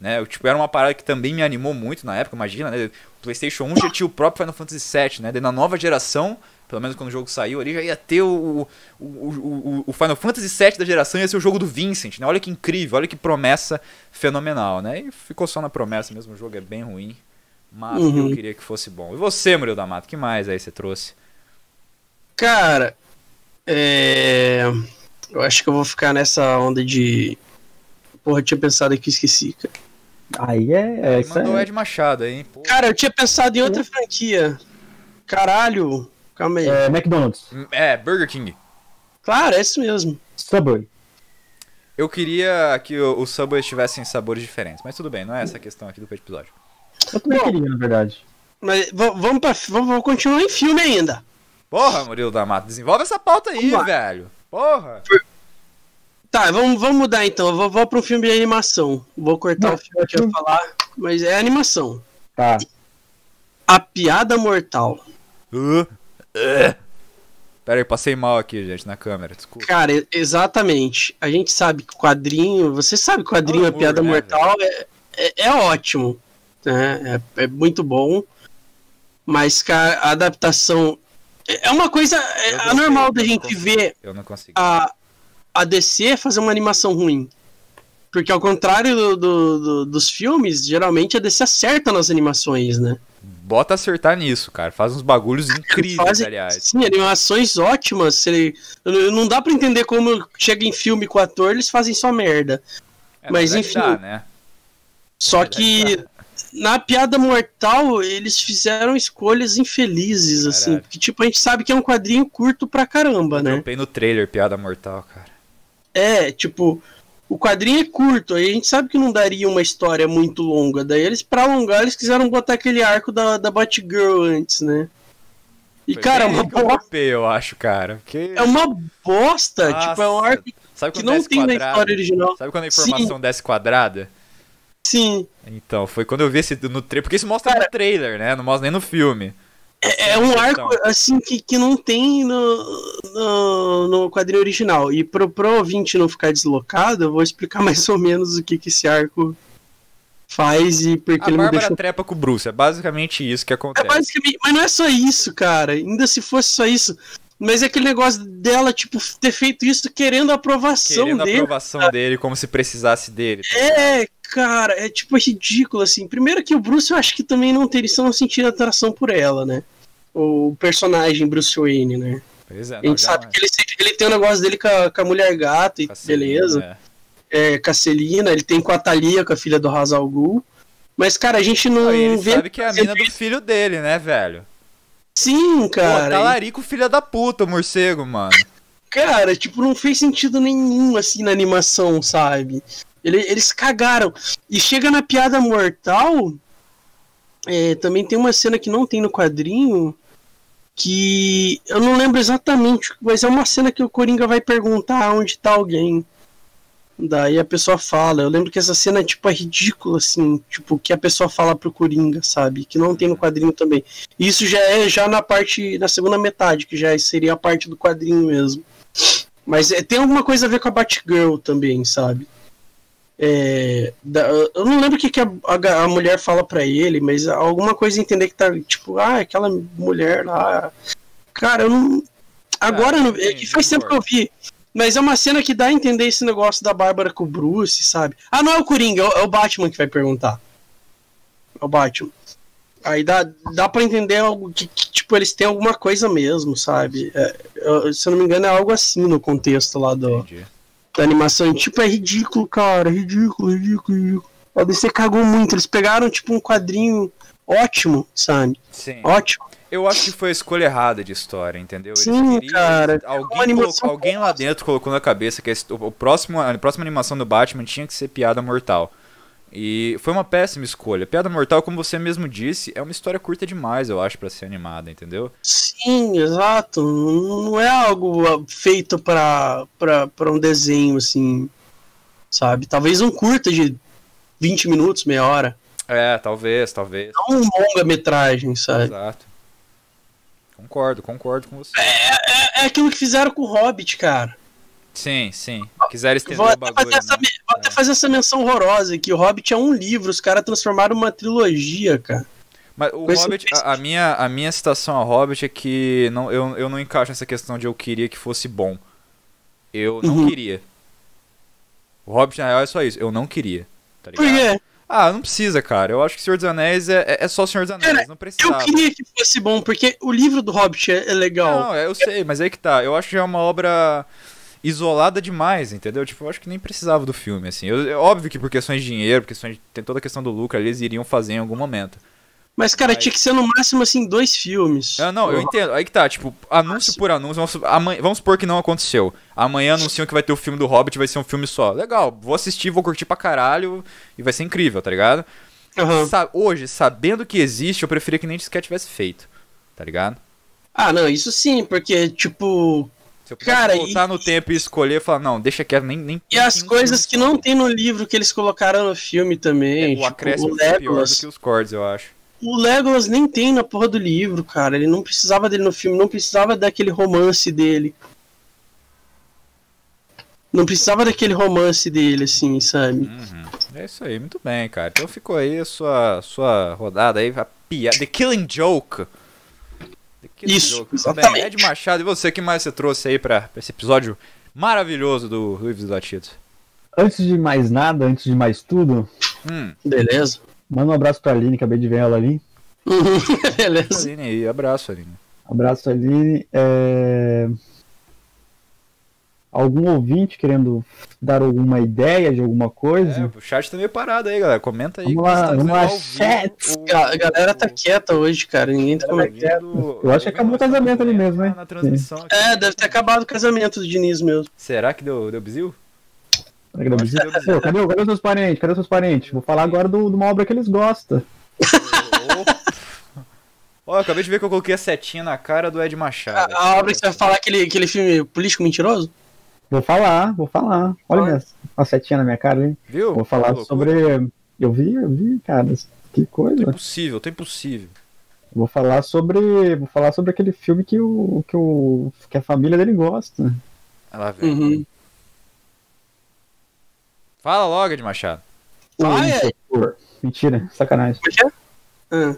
né? Tipo, era uma parada que também me animou muito na época, imagina, né? O PlayStation 1 já tinha o próprio Final Fantasy VII, né? Daí na nova geração pelo menos quando o jogo saiu ali, já ia ter o, o, o, o Final Fantasy VII da geração, ia ser o jogo do Vincent, né? Olha que incrível, olha que promessa fenomenal, né? E ficou só na promessa mesmo, o jogo é bem ruim, mas uhum. eu queria que fosse bom. E você, Murilo da Mata, que mais aí você trouxe? Cara, é... eu acho que eu vou ficar nessa onda de... Porra, eu tinha pensado aqui e esqueci, cara. Aí é. é mandou é... Ed Machado aí, hein? Porra. Cara, eu tinha pensado em outra franquia. Caralho, Calma aí. É, McDonald's. É, Burger King. Claro, é isso mesmo. Subway. Eu queria que o, o Subway tivessem sabores diferentes, mas tudo bem, não é essa a questão aqui do episódio. Eu também Bom, queria, na verdade. Mas vamos, pra, vamos, vamos continuar em filme ainda. Porra, Murilo da Mata, desenvolve essa pauta aí, velho. Porra. Tá, vamos, vamos mudar então. Eu vou, vou para um filme de animação. Vou cortar Não, o filme que eu ia falar, mas é animação. Tá. A Piada Mortal. Uh, uh. Pera aí, passei mal aqui, gente, na câmera, desculpa. Cara, exatamente. A gente sabe que o quadrinho. Você sabe que o quadrinho Amor, A Piada né, Mortal é, é, é, ótimo. Né? É, é muito bom. Mas, cara, a adaptação. É, é uma coisa é anormal da gente ver a, a DC fazer uma animação ruim. Porque ao contrário do, do, do, dos filmes, geralmente a DC acerta nas animações, né? Bota acertar nisso, cara. Faz uns bagulhos *laughs* incríveis, Fazem, aliás. Sim, animações ótimas. Ele, não dá para entender como chega em filme com ator, eles fazem só merda. É, mas enfim. Dá, né? Só que na piada mortal, eles fizeram escolhas infelizes, assim. Porque, tipo, a gente sabe que é um quadrinho curto pra caramba, né? Eu no trailer piada mortal, cara. É, tipo, o quadrinho é curto, aí a gente sabe que não daria uma história muito longa. Daí eles, pra alongar, eles quiseram botar aquele arco da, da Batgirl antes, né? E, Foi cara, é uma bosta. Eu acho, cara. Que... É uma bosta. Nossa. Tipo, é um arco que não tem quadrado? na história original. Sabe quando a informação Sim. desce quadrada? Sim. Então, foi quando eu vi esse no trailer. Porque isso mostra cara, no trailer, né? Não mostra nem no filme. É, é um arco, assim, que, que não tem no, no, no quadrinho original. E pro, pro ouvinte não ficar deslocado, eu vou explicar *laughs* mais ou menos o que, que esse arco faz e porque a ele Bárbara me deixou... trepa com o Bruce, é basicamente isso que acontece. É basicamente... Mas não é só isso, cara. Ainda se fosse só isso. Mas é aquele negócio dela, tipo, ter feito isso querendo a aprovação querendo dele. a aprovação cara. dele, como se precisasse dele. Tá é, cara, é tipo ridículo, assim. Primeiro que o Bruce eu acho que também não teria não sentido atração por ela, né? O personagem Bruce Wayne, né? Pois é, a gente sabe que ele, ele, tem um negócio dele com a, com a mulher gata e beleza. É. é, com a Celina, ele tem com a Thalia, com a filha do Hazal Ghul. Mas, cara, a gente não, ele vê. sabe que é a mina do filho dele, né, velho? Sim, cara. Pô, talarico, filha da puta, morcego, mano. Cara, tipo, não fez sentido nenhum, assim, na animação, sabe? Ele, eles cagaram. E chega na piada mortal. É, também tem uma cena que não tem no quadrinho. Que eu não lembro exatamente, mas é uma cena que o Coringa vai perguntar onde tá alguém. Daí a pessoa fala. Eu lembro que essa cena tipo, é ridícula, assim. Tipo, que a pessoa fala pro Coringa, sabe? Que não tem no quadrinho também. Isso já é já na parte. na segunda metade, que já seria a parte do quadrinho mesmo. Mas é, tem alguma coisa a ver com a Batgirl também, sabe? É, da, eu não lembro o que, que a, a, a mulher fala para ele, mas alguma coisa entender que tá, tipo, ah, aquela mulher lá. Cara, eu não. Agora, ah, é que faz tempo que eu vi. Mas é uma cena que dá a entender esse negócio da Bárbara com o Bruce, sabe? Ah, não é o Coringa, é o, é o Batman que vai perguntar. É o Batman. Aí dá, dá pra entender algo que, que tipo, eles têm alguma coisa mesmo, sabe? É, eu, se eu não me engano, é algo assim no contexto lá do. Entendi da animação. tipo, é ridículo, cara. Ridículo, ridículo, ridículo. A DC cagou muito. Eles pegaram, tipo, um quadrinho ótimo, sabe? Sim. Ótimo. Eu acho que foi a escolha errada de história, entendeu? Eles Sim, queriam, cara. Alguém, colocou, alguém lá dentro colocou na cabeça que o próximo, a próxima animação do Batman tinha que ser piada mortal. E foi uma péssima escolha. Piada Mortal, como você mesmo disse, é uma história curta demais, eu acho, para ser animada, entendeu? Sim, exato. Não é algo ah, feito para um desenho, assim, sabe? Talvez um curta de 20 minutos, meia hora. É, talvez, talvez. Não um longa-metragem, sabe? Exato. Concordo, concordo com você. É, é, é aquilo que fizeram com o Hobbit, cara. Sim, sim. Quiser estender vou o bagulho. Fazer essa, né? Vou até é. fazer essa menção horrorosa que o Hobbit é um livro, os caras transformaram uma trilogia, cara. Mas o Hobbit, a, a, minha, a minha citação ao Hobbit é que não, eu, eu não encaixo nessa questão de eu queria que fosse bom. Eu não uhum. queria. O Hobbit, na real, é só isso. Eu não queria. Tá Por quê? Ah, não precisa, cara. Eu acho que Senhor dos Anéis é, é, é só Senhor dos Anéis, cara, não precisa. Eu queria que fosse bom, porque o livro do Hobbit é, é legal. Não, eu sei, mas aí que tá. Eu acho que é uma obra isolada demais, entendeu? Tipo, eu acho que nem precisava do filme, assim. Eu, é óbvio que por questões de dinheiro, por questões de, tem toda a questão do lucro, eles iriam fazer em algum momento. Mas, cara, tinha que ser no máximo, assim, dois filmes. Ah, não, eu entendo. Aí que tá, tipo, anúncio por anúncio. Vamos, amanhã, vamos supor que não aconteceu. Amanhã anunciam que vai ter o filme do Hobbit, vai ser um filme só. Legal, vou assistir, vou curtir pra caralho e vai ser incrível, tá ligado? Uhum. Sa hoje, sabendo que existe, eu preferia que nem sequer tivesse feito, tá ligado? Ah, não, isso sim, porque, tipo, Se eu Cara, voltar e... no tempo e escolher, falar, não, deixa quieto, nem. nem e as coisas que não tem no livro que eles colocaram no filme também. É, o tipo, acréscimo o é pior do que os cordes, eu acho. O Legolas nem tem na porra do livro, cara. Ele não precisava dele no filme, não precisava daquele romance dele. Não precisava daquele romance dele, assim, sabe? Uhum. É isso aí, muito bem, cara. Então ficou aí a sua, sua rodada aí, a piada. The Killing Joke. Killing isso, Joke. exatamente. Bem, Ed Machado, e você, que mais você trouxe aí pra, pra esse episódio maravilhoso do Ruives Latidos? Antes de mais nada, antes de mais tudo. Hum. Beleza. Manda um abraço pra Aline, acabei de ver ela ali. *laughs* Beleza. Aline aí, abraço, Aline. Abraço, Aline. É algum ouvinte querendo dar alguma ideia de alguma coisa. É, o chat tá meio parado aí, galera. Comenta aí. Vamos lá, tá vamos lá, chat. A galera tá quieta hoje, cara. Ninguém tá comentando. Eu acho que acabou o casamento ali mesmo, né? Na transmissão é, deve ter acabado o casamento do Diniz mesmo. Será que deu, deu bizil? Será que deu bizil? Pô, cadê, cadê os seus parentes? Cadê os seus parentes? Vou falar agora do, de uma obra que eles gostam. *laughs* Ó, oh, acabei de ver que eu coloquei a setinha na cara do Ed Machado. A, a obra que você vai falar aquele, aquele filme político mentiroso? Vou falar, vou falar. Olha minha, a setinha na minha cara, hein? Viu? Vou falar sobre. Eu vi, eu vi, cara. Que coisa. Tá impossível, tá impossível. Vou falar sobre. Vou falar sobre aquele filme que o. que, o, que a família dele gosta. Ela vem. Uhum. Fala logo, de Machado. Vai, Mentira, sacanagem. Hum.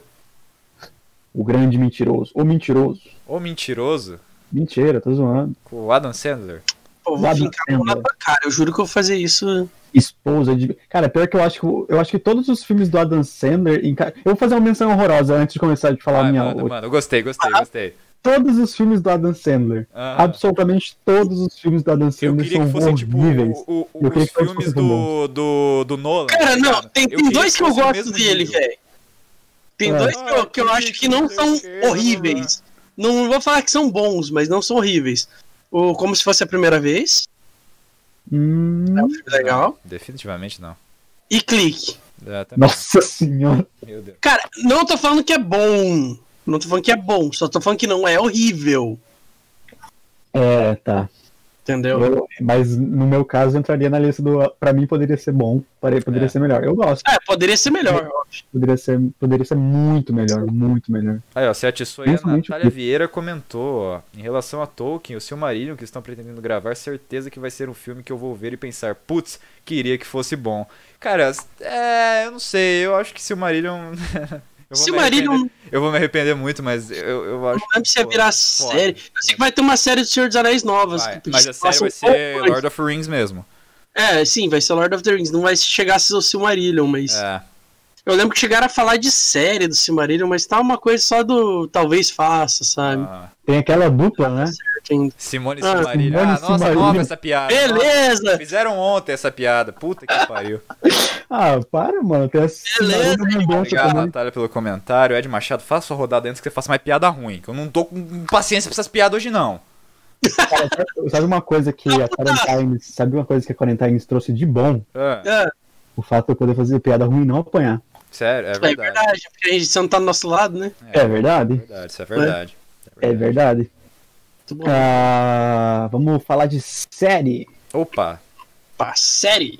O grande mentiroso. O mentiroso. O mentiroso? Mentira, tô zoando. Com o Adam Sandler? Pô, vou fincar a na tua cara. Eu juro que eu vou fazer isso. Esposa de. Cara, pior que eu acho que eu acho que todos os filmes do Adam Sandler. Eu vou fazer uma menção horrorosa antes de começar a falar a minha. Mano, mano, gostei, gostei, ah, gostei. Todos os filmes do Adam Sandler. Ah. Absolutamente todos os filmes do Adam Sandler são fossem, tipo, horríveis. Tipo, o, o, os filmes do, do, do Nolan. Cara, não, tem, tem dois que, que eu gosto dele, velho. Tem ah. dois que eu, que eu acho que não são horríveis. Não vou falar que são bons, mas não são horríveis. O Como Se Fosse a Primeira Vez. Hum, é um filme legal. Não, definitivamente não. E Clique. É, Nossa senhora. Cara, não tô falando que é bom. Não tô falando que é bom, só tô falando que não é horrível. É, tá. Entendeu? Eu, mas no meu caso entraria na lista do. Pra mim poderia ser bom, poderia é. ser melhor. Eu gosto. É, poderia ser melhor. Poderia ser, poderia ser muito melhor, muito melhor. Aí, ó, você atiçou aí, a Natália Vieira comentou, ó. Em relação a Tolkien, o Silmarillion que estão pretendendo gravar, certeza que vai ser um filme que eu vou ver e pensar, putz, queria que fosse bom. Cara, é, eu não sei, eu acho que Silmarillion. *laughs* Eu vou, Silmarillion... eu vou me arrepender muito, mas eu, eu acho. Não lembro se ia virar série. Eu sei que vai ter uma série do Senhor dos Anéis novas. Vai, mas a série vai ser Lord of the Rings mesmo. É, sim, vai ser Lord of the Rings. Não vai chegar a ser o Silmarillion, mas. É. Eu lembro que chegaram a falar de série do Silmarillion, mas tá uma coisa só do talvez faça, sabe? Ah. Tem aquela dupla, né? Simone ah, Silmarillion. Ah, nossa, Silmarillion. nova essa piada. Beleza! Nossa, fizeram ontem essa piada. Puta que pariu. *laughs* ah, para, mano. Tem essa Beleza, Obrigado, Natália, pelo comentário. Ed Machado, faça sua rodada antes que você faça mais piada ruim. Que eu não tô com paciência pra essas piadas hoje, não. Cara, sabe uma coisa que a Quarantine, sabe uma coisa que a Quarantine trouxe de bom? É. O fato de eu poder fazer piada ruim e não apanhar. Sério, é verdade. É verdade, porque a gente não tá do nosso lado, né? É, é verdade. É verdade, isso é verdade. É verdade. É ah, vamos falar de série. Opa. Pá, série.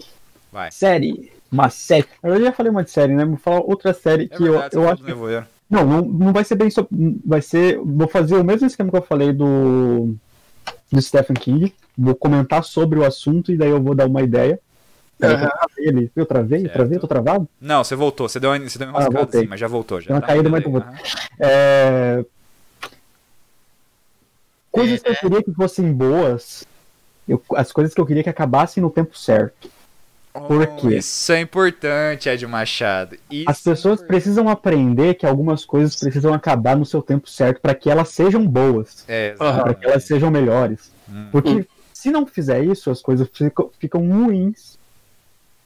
Vai. Série. Uma série. Eu já falei uma de série, né? Vou falar outra série é que verdade, eu, eu acho. Que... Não, não, não vai ser bem. So... Vai ser. Vou fazer o mesmo esquema que eu falei do. Do Stephen King. Vou comentar sobre o assunto e daí eu vou dar uma ideia. Ele, eu travei, eu travei, eu tô travado? Não, você voltou, você deu, você deu uma ah, enroscada assim, mas já voltou. Já deu uma tá caída, mas voltou. É... Coisas que eu queria que fossem boas, eu, as coisas que eu queria que acabassem no tempo certo. Por oh, quê? Isso é importante, Ed Machado. Isso as pessoas é precisam aprender que algumas coisas precisam acabar no seu tempo certo para que elas sejam boas. É, para que elas sejam melhores. Hum. Porque se não fizer isso, as coisas ficam, ficam ruins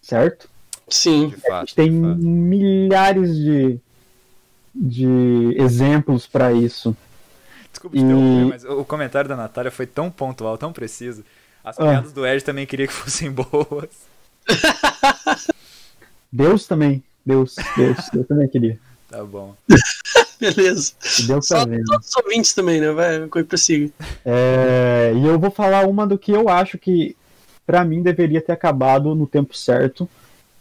certo? Sim. Fato, a gente tem milhares de, de exemplos para isso. Desculpa te e... mas o comentário da Natália foi tão pontual, tão preciso. As ah. piadas do Ed também queria que fossem *laughs* boas. Deus também. Deus, Deus, eu também queria. Tá bom. *laughs* Beleza. Deu pra Só ver. né? todos os ouvintes também, né? Vai, coi prossiga. É, e eu vou falar uma do que eu acho que, pra mim, deveria ter acabado no tempo certo.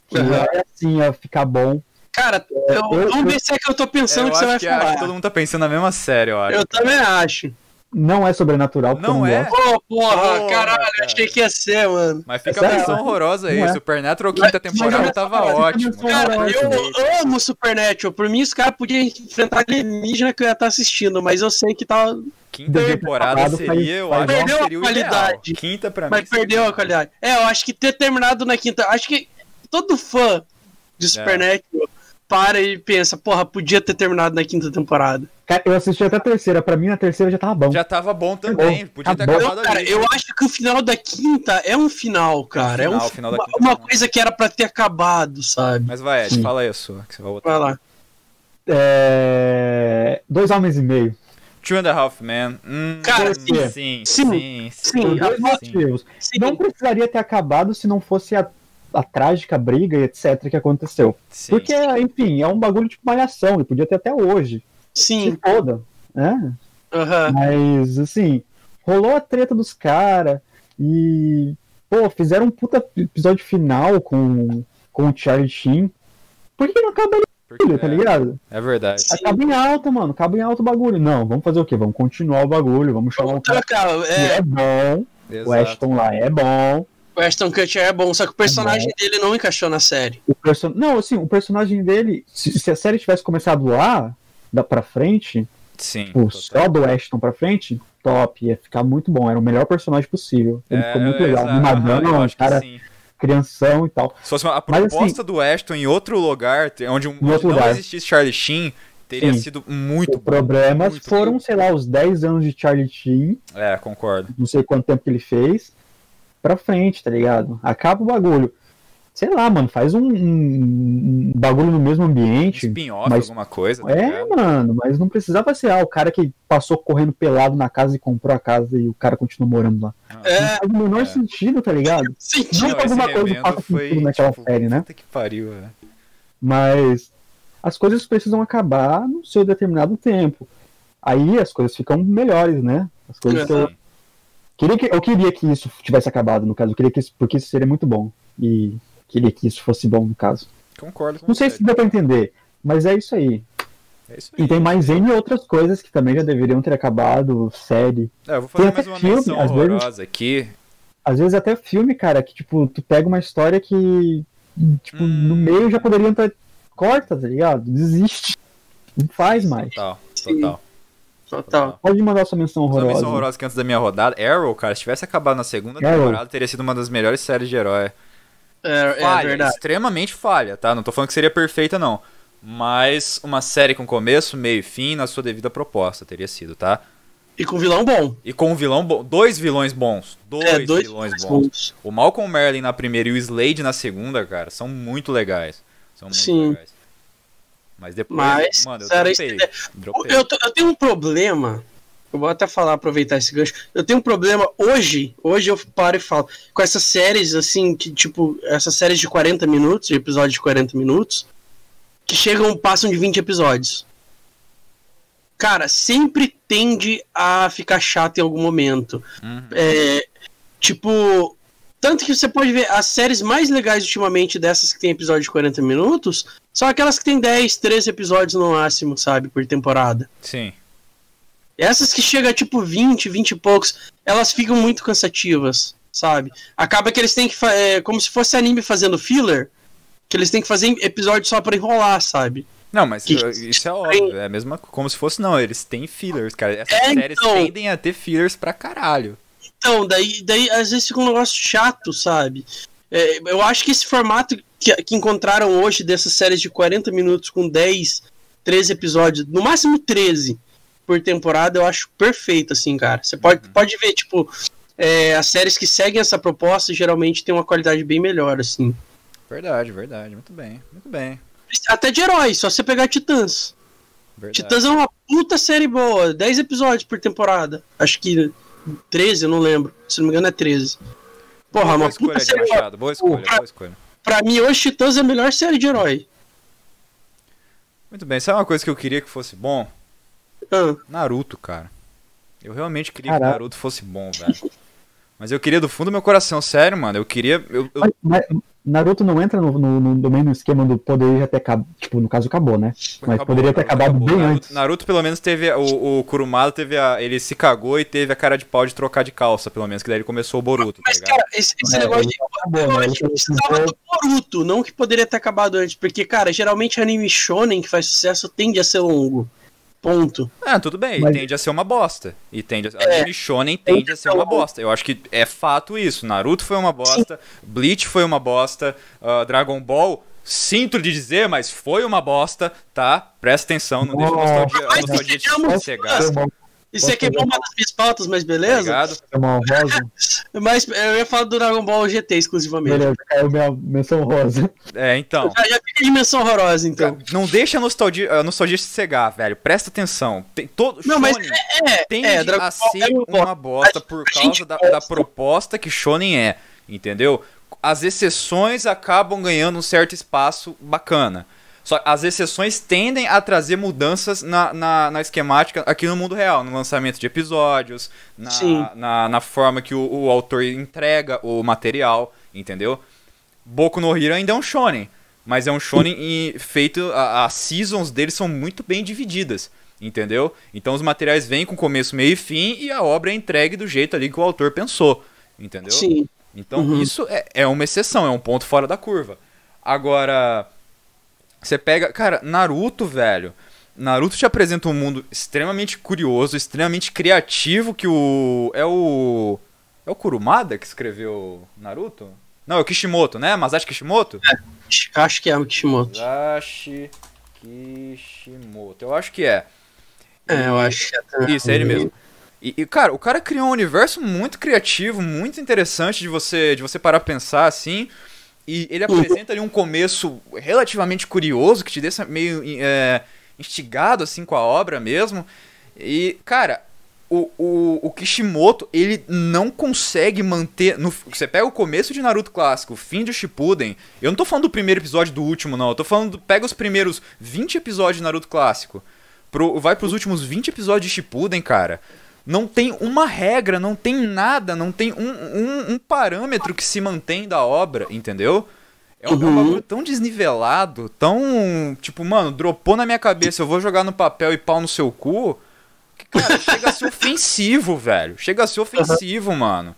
Que Aham. é assim, ia ficar bom. Cara, eu- eu- vamos ver se é que eu tô pensando eu que você acho vai que, acho que falar. todo mundo tá pensando na mesma série, eu acho. Eu também acho. Não é sobrenatural, porque Não é? Pô, porra, Porra, caralho, cara. achei que ia ser, mano. Mas fica Essa a é- menção horrorosa aí. é. Supernatural quinta temporada tava ótimo. Cara, eu amo Supernatural. Por mim, os caras podiam enfrentar alienígena que eu ia estar assistindo, mas eu sei que tá. Quinta temporada seria, faz- eu faz- acho que Perdeu a seria ideal. qualidade. Quinta pra mim. Mas perdeu a qualidade. É, eu acho que ter terminado na quinta. Acho que todo fã É. de Supernatural para e pensa, porra, podia ter terminado na quinta temporada. Cara, eu assisti até a terceira. Pra mim, na terceira já tava bom. Já tava bom também. bom. Podia ter Tá bom. acabado Não, cara, ali. eu acho que o final da quinta é um final, cara. É, um, final, o final da uma, quinta uma é um coisa que era pra ter acabado, sabe? Mas vai, Ed, Sim. fala sua. Que você vai botar. Vai lá. É... Dois homens e meio. Two and a Half Men. Hum, Cara, sim, sim. sim, Sim. sim, Sim, Por dois sim. motivos. Sim, Não precisaria ter acabado se não fosse a, a trágica briga e etc que aconteceu. sim. Porque, enfim, é um bagulho tipo malhação. Ele podia ter até hoje. sim. Se foda. Né? aham. Mas, assim, rolou a treta dos caras e, pô, fizeram um puta episódio final com, com o Charlie Sheen. Por que não acaba Porque ele, tá é- ligado? É verdade. Acaba em alta, mano. Acaba em alta o bagulho. Não, vamos fazer o quê? Vamos continuar o bagulho. Vamos chamar um Vamos cara trocar. que É, é bom. O Exato. Ashton lá é bom. O Ashton Kutcher é bom, só que o personagem dele não encaixou na série. O person... Não, assim, o personagem dele, se, se a série tivesse começado lá, da pra frente, Sim. tipo, total. só do Ashton pra frente, top, ia ficar muito bom. Era o melhor personagem possível. Ele É, ficou muito legal. eu Animadão, acho que cara, sim. crianção e tal. Se fosse uma, a Mas, assim, proposta do Ashton em outro lugar, onde, um- onde outro não lugar. existisse Charlie Sheen, teria Sim. sido muito Os bom. problemas muito foram, sei lá, os 10 anos de Charlie Sheen, É, concordo. não sei quanto tempo que ele fez, pra frente, tá ligado? Acaba o bagulho. Sei lá, mano, faz um, um- um bagulho no mesmo ambiente. Spin-off, mas- alguma coisa. tá É, ligado? mano, mas não precisava ser ah, o cara que passou correndo pelado na casa e comprou a casa e o cara continua morando lá. É, Não faz o menor É. sentido, tá ligado? *laughs* senti. Não, alguma coisa faça foi, sentido naquela tipo, série, né? Puta que pariu, é. Mas as coisas precisam acabar no seu determinado tempo. Aí as coisas ficam melhores, né? As coisas que eu, Sim. Queria que eu queria que isso tivesse acabado, no caso. Eu queria que isso, porque isso seria muito bom. E queria que isso fosse bom, no caso. Concordo Não sei você. se deu pra entender, mas é isso aí. É isso aí. E tem mais N outras coisas que também já deveriam ter acabado, série. É, eu vou fazer tem mais até uma filme, menção às vezes. aqui. Às vezes até filme, cara, que tipo, tu pega uma história que tipo, Hum. no meio já poderiam estar corta, tá ligado? Desiste. Não faz mais. Total, total. Total. Pode mandar sua menção horrorosa. menção horrorosa que antes da minha rodada, Arrow, cara, se tivesse acabado na segunda Arrow. temporada, teria sido uma das melhores séries de herói. É, é falha, verdade. extremamente falha, tá? Não tô falando que seria perfeita, não. Mas uma série com começo, meio e fim, na sua devida proposta, teria sido, tá? E com vilão bom. E com um vilão bom. Dois vilões bons. Dois, é, dois vilões vilões bons. bons. O Malcolm Merlin na primeira e o Slade na segunda, cara, são muito legais. São muito Sim. legais. Mas depois, Mas, mano, eu era dropei. dropei. Eu, eu tenho um problema. Eu vou até falar, aproveitar esse gancho. Eu tenho um problema hoje. Hoje eu paro e falo. Com essas séries, assim, que tipo, essas séries de 40 minutos, de episódios de 40 minutos, que chegam, passam de 20 episódios. Cara, sempre tende a ficar chato em algum momento. Uhum. É, tipo, tanto que você pode ver as séries mais legais ultimamente dessas que tem episódio de 40 minutos, são aquelas que tem 10, 13 episódios no máximo, sabe, por temporada. Sim. Essas que chega tipo 20, 20 e poucos, elas ficam muito cansativas, sabe? Acaba que eles têm que é, como se fosse anime fazendo filler, que eles têm que fazer episódio só pra enrolar, sabe? Não, mas Que- isso é óbvio. É a mesma como se fosse, não. Eles têm fillers, cara. Essas É, séries então. tendem a ter fillers pra caralho. Então, daí, daí às vezes fica um negócio chato, sabe? É, eu acho que esse formato que, que encontraram hoje dessas séries de 40 minutos com 10, 13 episódios, no máximo 13 por temporada, eu acho perfeito, assim, cara. Você pode, pode ver, tipo, é, as séries que seguem essa proposta geralmente têm uma qualidade bem melhor, assim. Verdade, verdade. Muito bem, muito bem. Até de heróis, só você pegar Titãs. Verdade. Titãs é uma puta série boa, 10 episódios por temporada. Acho que 13, eu não lembro. Se não me engano é 13. Porra, boa uma escolha puta de série boa. Machado. Boa escolha, Pra- boa escolha. Pra mim, hoje Titãs é a melhor série de herói. Muito bem, sabe uma coisa que eu queria que fosse bom? Ah. Naruto, cara. Eu realmente queria Caraca. que Naruto fosse bom, velho. Mas eu queria do fundo do meu coração, sério, mano. Eu queria. Eu, eu... Mas, mas, Naruto não entra no, no, no, no mesmo esquema do poder já ter acabado. Tipo, no caso acabou, né? Mas acabou, poderia ter acabado acabou. bem Naruto, antes. Naruto, pelo menos, teve. O, o Kurumada teve a. Ele se cagou e teve a cara de pau de trocar de calça, pelo menos, que daí ele começou o Boruto. Mas, tá cara, esse, esse é, negócio de. Eu acho que precisava do Boruto, não que poderia ter acabado antes. Porque, cara, geralmente anime shonen que faz sucesso tende a ser longo. Ponto. Ah, tudo bem, Mas... tende a ser uma bosta. E tende a... É, Anime Shonen tende a ser uma bosta. Eu acho que é fato isso. Naruto foi uma bosta, Sim. Bleach foi uma bosta, uh, Dragon Ball, sinto lhe dizer, mas foi uma bosta, tá? Presta atenção, não deixa a nostalgia, a nostalgia te cegar. Isso aqui é uma das minhas pautas, mas beleza? Obrigado. *laughs* É uma mas eu ia falar do Dragon Ball GT exclusivamente. Beleza, caiu minha menção rosa. É, então. Já, já fica de menção horrorosa, então. Não deixa a nostalgia, a nostalgia se cegar, velho. Presta atenção. Tem todo Não, mas é, é, tende é, a ser é uma bosta por causa da, da proposta que Shonen é, entendeu? As exceções acabam ganhando um certo espaço bacana. Só as exceções tendem a trazer mudanças na, na, na, esquemática aqui no mundo real, no lançamento de episódios, na, na, na, forma que o, o, autor entrega o material, entendeu? Boku no Hero ainda é um shonen, mas é um shonen e, feito. As seasons dele são muito bem divididas, entendeu? Então os materiais vêm com começo, meio e fim e a obra é entregue do jeito ali que o autor pensou, entendeu? Sim. Então uhum. isso é, é uma exceção, é um ponto fora da curva. Agora você pega. Cara, Naruto, velho. Naruto te apresenta um mundo extremamente curioso, extremamente criativo, que o. É o. É o Kurumada que escreveu Naruto? Não, é o Kishimoto, né? Masashi Kishimoto? É, acho que é o Kishimoto. Masashi Kishimoto. Eu acho que é. É, eu acho que é. Isso, é ele mesmo. E, e, cara, o cara criou um universo muito criativo, muito interessante de você, de você parar a pensar assim. E ele apresenta ali um começo relativamente curioso, que te deixa meio é, instigado assim com a obra mesmo. E, cara, o, o, o, Kishimoto, ele não consegue manter. No, você pega o começo de Naruto clássico, o fim de Shippuden. Eu não tô falando do primeiro episódio do último, não. Eu tô falando. Do, pega os primeiros 20 episódios de Naruto clássico. Pro, vai pros últimos 20 episódios de Shippuden, cara não tem uma regra, não tem nada, não tem um, um, um parâmetro que se mantém da obra, entendeu? É um, uhum. é um bagulho tão desnivelado, tão. Tipo, mano, dropou na minha cabeça, eu vou jogar no papel e pau no seu cu. Que, cara, chega a ser *laughs* ofensivo, velho. Chega a ser ofensivo, uhum. mano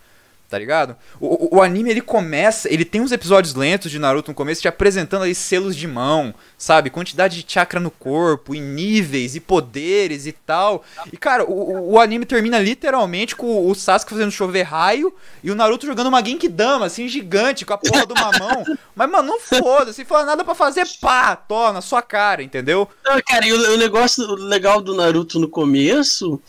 tá ligado? O, o, o, anime ele começa, ele tem uns episódios lentos de Naruto no começo te apresentando aí selos de mão, sabe? Quantidade de chakra no corpo, e níveis, e poderes e tal. E cara, o, o anime termina literalmente com o Sasuke fazendo chover raio e o Naruto jogando uma Genkidama, assim, gigante, com a porra do mamão. *laughs* Mas, mano, não foda, se for nada para fazer, pá, toma, na sua cara, entendeu? Não, cara, e o, o negócio legal do Naruto no começo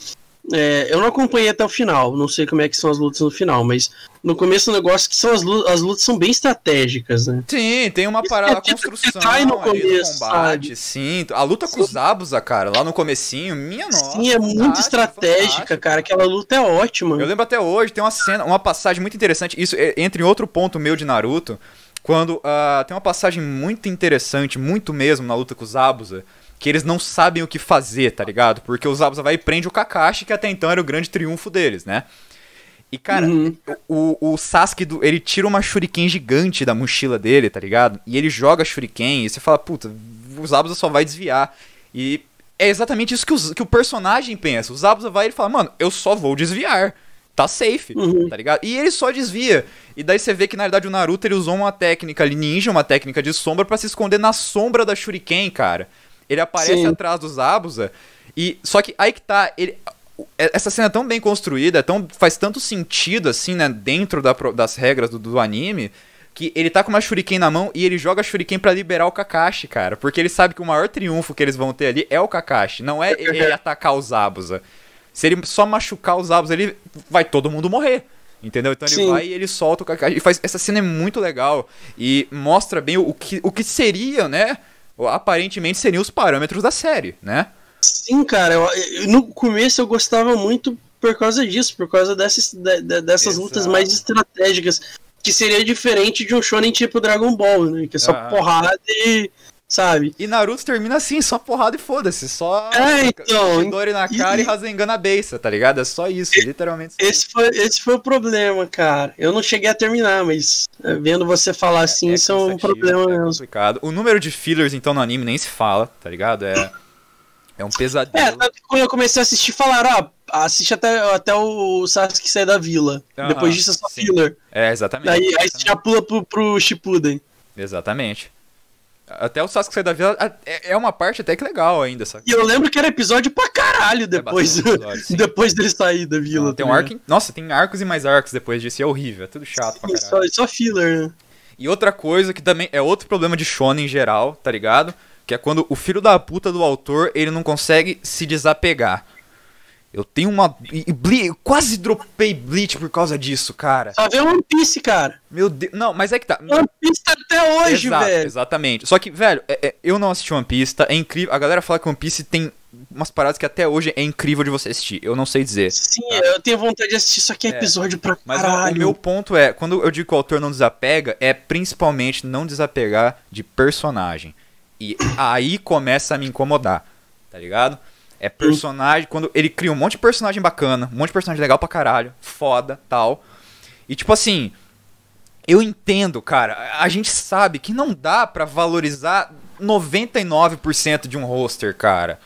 é, eu não acompanhei até o final, não sei como é que são as lutas no final, mas no começo o negócio que são as lutas, as lutas são bem estratégicas, né? Sim, tem uma parada, a construção cai no começo, combate, sabe? sim. A luta com os Abusa, cara, lá no comecinho, minha nossa. Sim, é muito estratégica, cara, aquela luta é ótima. Eu lembro até hoje, tem uma cena, uma passagem muito interessante, isso é, entra em outro ponto meu de Naruto, quando uh, tem uma passagem muito interessante, muito mesmo, na luta com os Abusa, que eles não sabem o que fazer, tá ligado? Porque o Zabuza vai e prende o Kakashi, que até então era o grande triunfo deles, né? E, cara, uhum. o, o Sasuke, do, ele tira uma shuriken gigante da mochila dele, tá ligado? E ele joga a shuriken e você fala, puta, o Zabuza só vai desviar. E é exatamente isso que, o que o personagem pensa. O Zabuza vai e fala, mano, eu só vou desviar. Tá safe, uhum. tá ligado? E ele só desvia. E daí você vê que, na verdade, o Naruto ele usou uma técnica ali ninja, uma técnica de sombra para se esconder na sombra da shuriken, cara. Ele aparece Sim. atrás dos Abusa. E só que aí que tá, ele, essa cena é tão bem construída, é tão, faz tanto sentido assim, né, dentro da, das regras do, do, anime, que ele tá com uma shuriken na mão e ele joga a shuriken para liberar o Kakashi, cara, porque ele sabe que o maior triunfo que eles vão ter ali é o Kakashi, não é ele *laughs* atacar os Abusa. Se ele só machucar os Abusa, ele vai todo mundo morrer. Entendeu? Então ele Sim. vai e ele solta o Kakashi. E faz, essa cena é muito legal. E mostra bem o que, o que seria, né? Aparentemente seriam os parâmetros da série, né? Sim, cara. Eu, no começo eu gostava muito por causa disso, por causa dessas, de, dessas lutas mais estratégicas. Que seria diferente de um shonen tipo Dragon Ball, né? Que é só ah. porrada e, sabe? E Naruto termina assim, só porrada e foda-se, só é, então, Chidori na cara e, e Rasengan na beça, tá ligado? É só isso, e, literalmente. Esse foi, esse foi o problema, cara. Eu não cheguei a terminar, mas é, vendo você falar é, assim, é isso é um problema é mesmo. Complicado. O número de fillers, então, no anime nem se fala, tá ligado? É, é um pesadelo. É, quando eu comecei a assistir, falaram, ah, assiste até, até o Sasuke sair da vila. Depois disso é só sim. filler. É, exatamente. Daí, exatamente. aí você já pula pro, pro Shippuden. Exatamente. Até o Sasuke sair da vila é, é uma parte até que legal ainda, sabe? E eu lembro que era episódio pra caralho depois, é episódio, *laughs* depois dele sair da vila. tem um arco, nossa, tem arcos e mais arcos depois disso, e é horrível, é tudo chato sim, pra caralho. Só, só filler, né? E outra coisa que também é outro problema de shonen em geral, tá ligado? Que é quando o filho da puta do autor, ele não consegue se desapegar. Eu tenho uma. Ble... quase dropei Bleach por causa disso, cara. Só vê One Piece, cara. Meu Deus. Não, mas é que tá. One Piece tá até hoje, Exato, velho. Exatamente. Só que, velho, é, é, eu não assisti One Piece, tá? É incrível. A galera fala que One Piece tem umas paradas que até hoje é incrível de você assistir. Eu não sei dizer. Sim, tá? eu tenho vontade de assistir, só que é, é episódio pra mas caralho. Mas o meu ponto é, quando eu digo que o autor não desapega, é principalmente não desapegar de personagem. E aí começa a me incomodar, tá ligado? É personagem. Quando ele cria um monte de personagem bacana, um monte de personagem legal pra caralho, foda, tal. E tipo assim. Eu entendo, cara. A gente sabe que não dá para valorizar 99% de um roster, cara.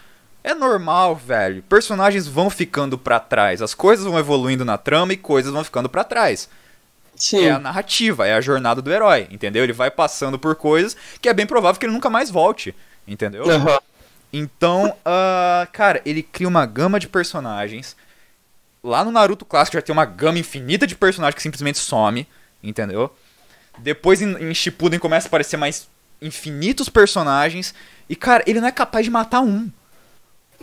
É normal, velho. Personagens vão ficando para trás. As coisas vão evoluindo na trama e coisas vão ficando para trás. Sim. É a narrativa, é a jornada do herói, entendeu? Ele vai passando por coisas que é bem provável que ele nunca mais volte, entendeu? Uhum. Então, uh, cara, ele cria uma gama de personagens. Lá no Naruto clássico já tem uma gama infinita de personagens que simplesmente some, entendeu? Depois em, em Shippuden começa a aparecer mais infinitos personagens. E, cara, ele não é capaz de matar um.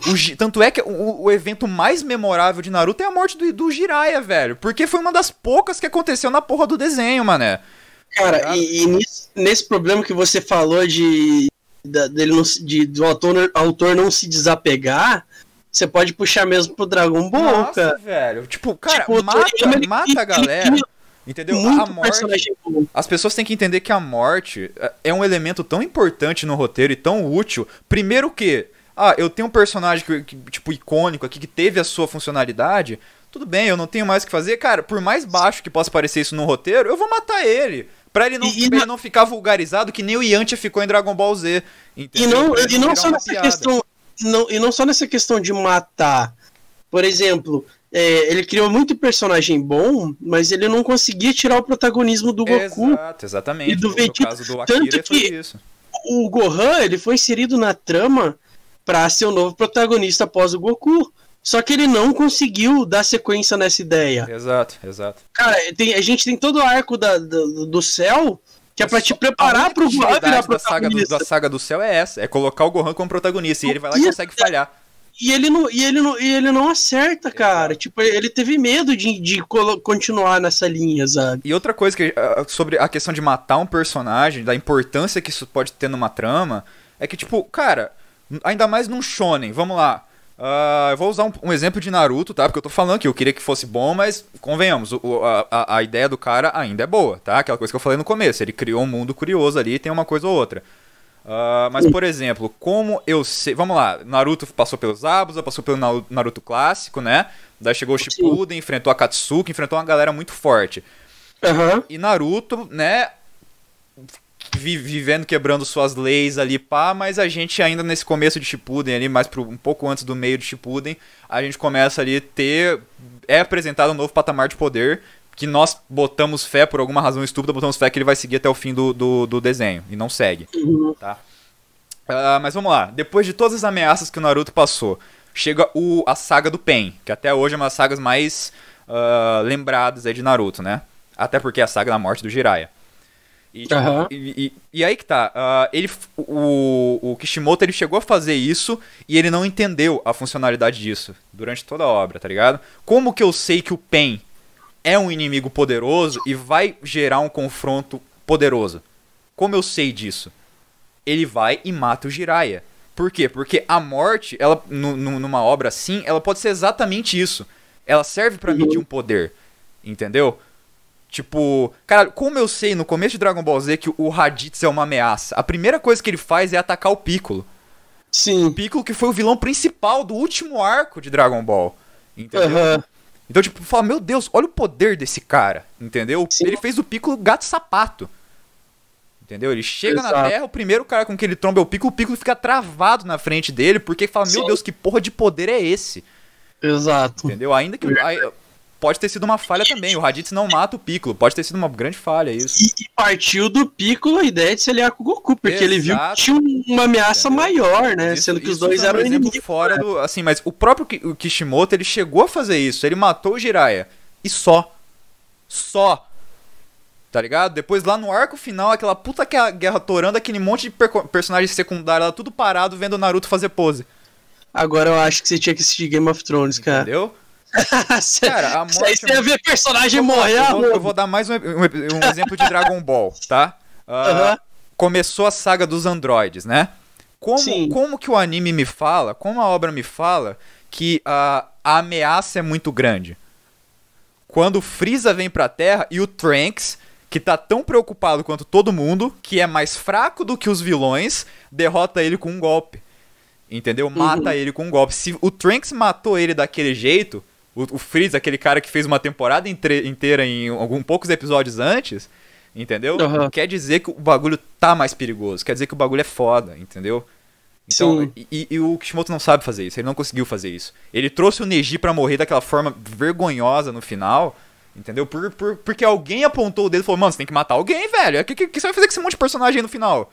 O, tanto é que o, o, evento mais memorável de Naruto é a morte do, do Jiraiya, velho. Porque foi uma das poucas que aconteceu na porra do desenho, mané. Cara, tá e, e nesse, nesse, problema que você falou de da, dele não, de, do autor, autor não se desapegar, você pode puxar mesmo pro Dragon Ball, Nossa, cara. velho. Tipo, cara, tipo, mata, ele, mata ele, a galera. Ele, entendeu? a morte. As pessoas têm que entender que a morte é, é um elemento tão importante no roteiro e tão útil. Primeiro que, ah, eu tenho um personagem que, que, tipo icônico aqui que teve a sua funcionalidade. Tudo bem, eu não tenho mais o que fazer. Cara, por mais baixo que possa parecer isso no roteiro, eu vou matar ele. Pra ele não, e, pra ele não ficar vulgarizado que nem o Yantia ficou em Dragon Ball Z. Entendeu? E não, e não só nessa piada. questão. Não, e não só nessa questão de matar. Por exemplo, é, ele criou muito personagem bom, mas ele não conseguia tirar o protagonismo do Goku. Exato, exatamente. E do Vegeta. Do Tanto que o Gohan ele foi inserido na trama para ser o novo protagonista após o Goku. Só que ele não conseguiu dar sequência nessa ideia. Exato, exato. Cara, tem, a gente tem todo o arco da, do, do céu que é pra te preparar pro Gohan virar da saga, do, da saga do céu é essa, é colocar o Gohan como protagonista e ele vai lá e consegue falhar. E ele não, e ele não, e ele não acerta, cara. Tipo, ele teve medo de, de continuar nessa linha, sabe? E outra coisa que ah, sobre a questão de matar um personagem, da importância que isso pode ter numa trama, é que tipo, cara, ainda mais num shonen, vamos lá. Uh, eu vou usar um, um, exemplo de Naruto, tá? Porque eu tô falando que eu queria que fosse bom, mas convenhamos, o, a, a ideia do cara ainda é boa, tá? Aquela coisa que eu falei no começo. Ele criou um mundo curioso ali e tem uma coisa ou outra. Uh, mas, por exemplo, como eu sei. Vamos lá, Naruto passou pelos Abusa, passou pelo Naruto clássico, né? Daí chegou o Shippuden, enfrentou a Katsuki, enfrentou uma galera muito forte. Uhum. E Naruto, né? Vivendo, quebrando suas leis ali, pá, mas a gente ainda nesse começo de Shippuden ali, mais pro, um pouco antes do meio de Shippuden, a gente começa ali ter, é apresentado um novo patamar de poder, que nós botamos fé, por alguma razão estúpida, botamos fé que ele vai seguir até o fim do, do, do desenho, e não segue, uhum. tá? Uh, mas vamos lá, depois de todas as ameaças que o Naruto passou, chega o, a saga do Pen, que até hoje é uma das sagas mais uh, lembradas aí de Naruto, né? Até porque é a saga da morte do Jiraiya. E, tipo, uhum. e, e, e, aí que tá, uh, ele, o, o Kishimoto ele chegou a fazer isso e ele não entendeu a funcionalidade disso durante toda a obra, tá ligado? Como que eu sei que o Pen é um inimigo poderoso e vai gerar um confronto poderoso? Como eu sei disso? Ele vai e mata o Jiraiya. Por quê? Porque a morte, ela numa obra assim, ela pode ser exatamente isso. Ela serve para medir um poder, entendeu? Tipo, cara, como eu sei no começo de Dragon Ball Z que o Raditz é uma ameaça, a primeira coisa que ele faz é atacar o Piccolo. Sim. O Piccolo que foi o vilão principal do último arco de Dragon Ball. Entendeu? Aham. Então, tipo, fala, meu Deus, olha o poder desse cara, entendeu? Sim. Ele fez o Piccolo gato sapato. Entendeu? Ele chega na Exato. Terra, o primeiro cara com que ele tromba é o Piccolo, o Piccolo fica travado na frente dele, porque fala, meu Sim. Deus, que porra de poder é esse? Exato. Entendeu? Ainda que. Pode ter sido uma falha também. O Raditz não mata o Piccolo. Pode ter sido uma grande falha isso. E, partiu do Piccolo a ideia de se aliar com o Goku, porque ele viu que Exato. tinha uma ameaça Entendeu? maior, né? Isso- Sendo que os dois um eram inimigos. fora do. Assim, mas o próprio Kishimoto, ele chegou a fazer isso. Ele matou o Jiraiya. E só. Só. Tá ligado? Depois lá no arco final, aquela puta que a guerra torando, aquele monte de perco- personagem secundário lá, tudo parado, vendo o Naruto fazer pose. Agora eu acho que você tinha que assistir Game of Thrones, cara. Entendeu? Cara, a Isso aí morte. você ia ver personagem morrer, eu, vou, eu vou dar mais um, um- um exemplo de Dragon Ball, tá? Ah, Aham. Começou a saga dos androides, né? Como, Sim. como que o anime me fala, como a obra me fala, que a, a ameaça é muito grande? Quando o Freeza vem pra Terra e o Trunks, que tá tão preocupado quanto todo mundo, que é mais fraco do que os vilões, derrota ele com um golpe. Entendeu? Mata ele com um golpe. Se o Trunks matou ele daquele jeito, o, o Freeza, aquele cara que fez uma temporada entre- inteira em alguns poucos episódios antes, entendeu? Aham. Quer dizer que o bagulho tá mais perigoso. Quer dizer que o bagulho é foda, entendeu? Então, e, e- o Kishimoto não sabe fazer isso, ele não conseguiu fazer isso. Ele trouxe o Neji pra morrer daquela forma vergonhosa no final, entendeu? Por, por- porque alguém apontou o dedo e falou, mano, você tem que matar alguém, velho. O que, que, que você vai fazer com esse monte de personagem aí no final?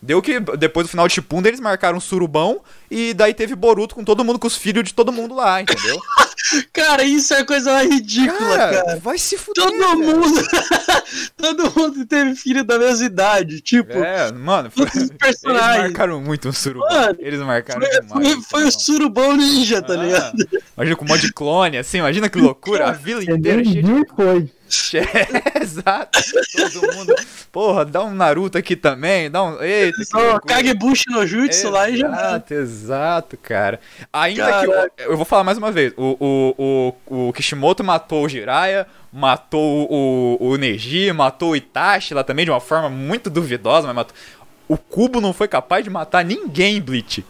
Deu que depois do final de Shippuden eles marcaram um surubão e daí teve Boruto com todo mundo, com os filhos de todo mundo lá, entendeu? *laughs* Cara, isso é coisa mais ridícula, cara. vai se fuder, Todo velho. mundo. *laughs* todo mundo teve filho da mesma idade. Tipo, É, mano, foi, todos os eles marcaram muito um surubão. Mano, eles marcaram Foi, demais. foi, foi o surubão ninja, tá Ah, ligado? Imagina com um monte de clone, assim, imagina que loucura. A vila inteira cheia de foi. *laughs* É, exato. Todo mundo. Porra, dá um Naruto aqui também. Dá um. Eita, que Só. Kagebushi no Jutsu lá e já. Exato, exato, cara. Ainda Caraca. que. Eu, eu vou falar mais uma vez. O, o, o, o Kishimoto matou o Jiraiya, matou o, o Neji, matou o Itachi lá também de uma forma muito duvidosa, mas matou. O Kubo não foi capaz de matar ninguém Bleach.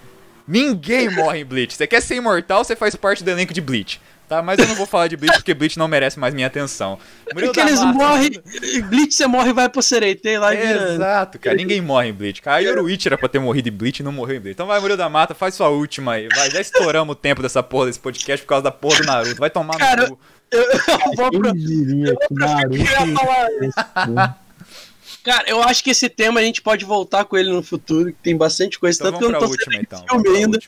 Ninguém morre em Bleach. Você quer ser imortal, você faz parte do elenco de Bleach. Tá, mas eu não vou falar de Bleach porque Bleach não merece mais minha atenção. Murilo Porque eles morrem. Bleach você morre e vai pro Sereitei lá e. Exato, cara. Ninguém morre em Bleach. Cara, a Yoruichi era pra ter morrido em Bleach e não morreu em Bleach. Então vai, Murilo da Mata, faz sua última aí. Vai, já estouramos o tempo dessa porra desse podcast por causa da porra do Naruto. Vai tomar Cara, no cu. Eu, eu vou pro. Quem diria que Naruto Eu ia falar- *laughs* Cara, eu acho que esse tema a gente pode voltar com ele no futuro, que tem bastante coisa. Então Tanto que eu não tô última, sabendo então. filme ainda.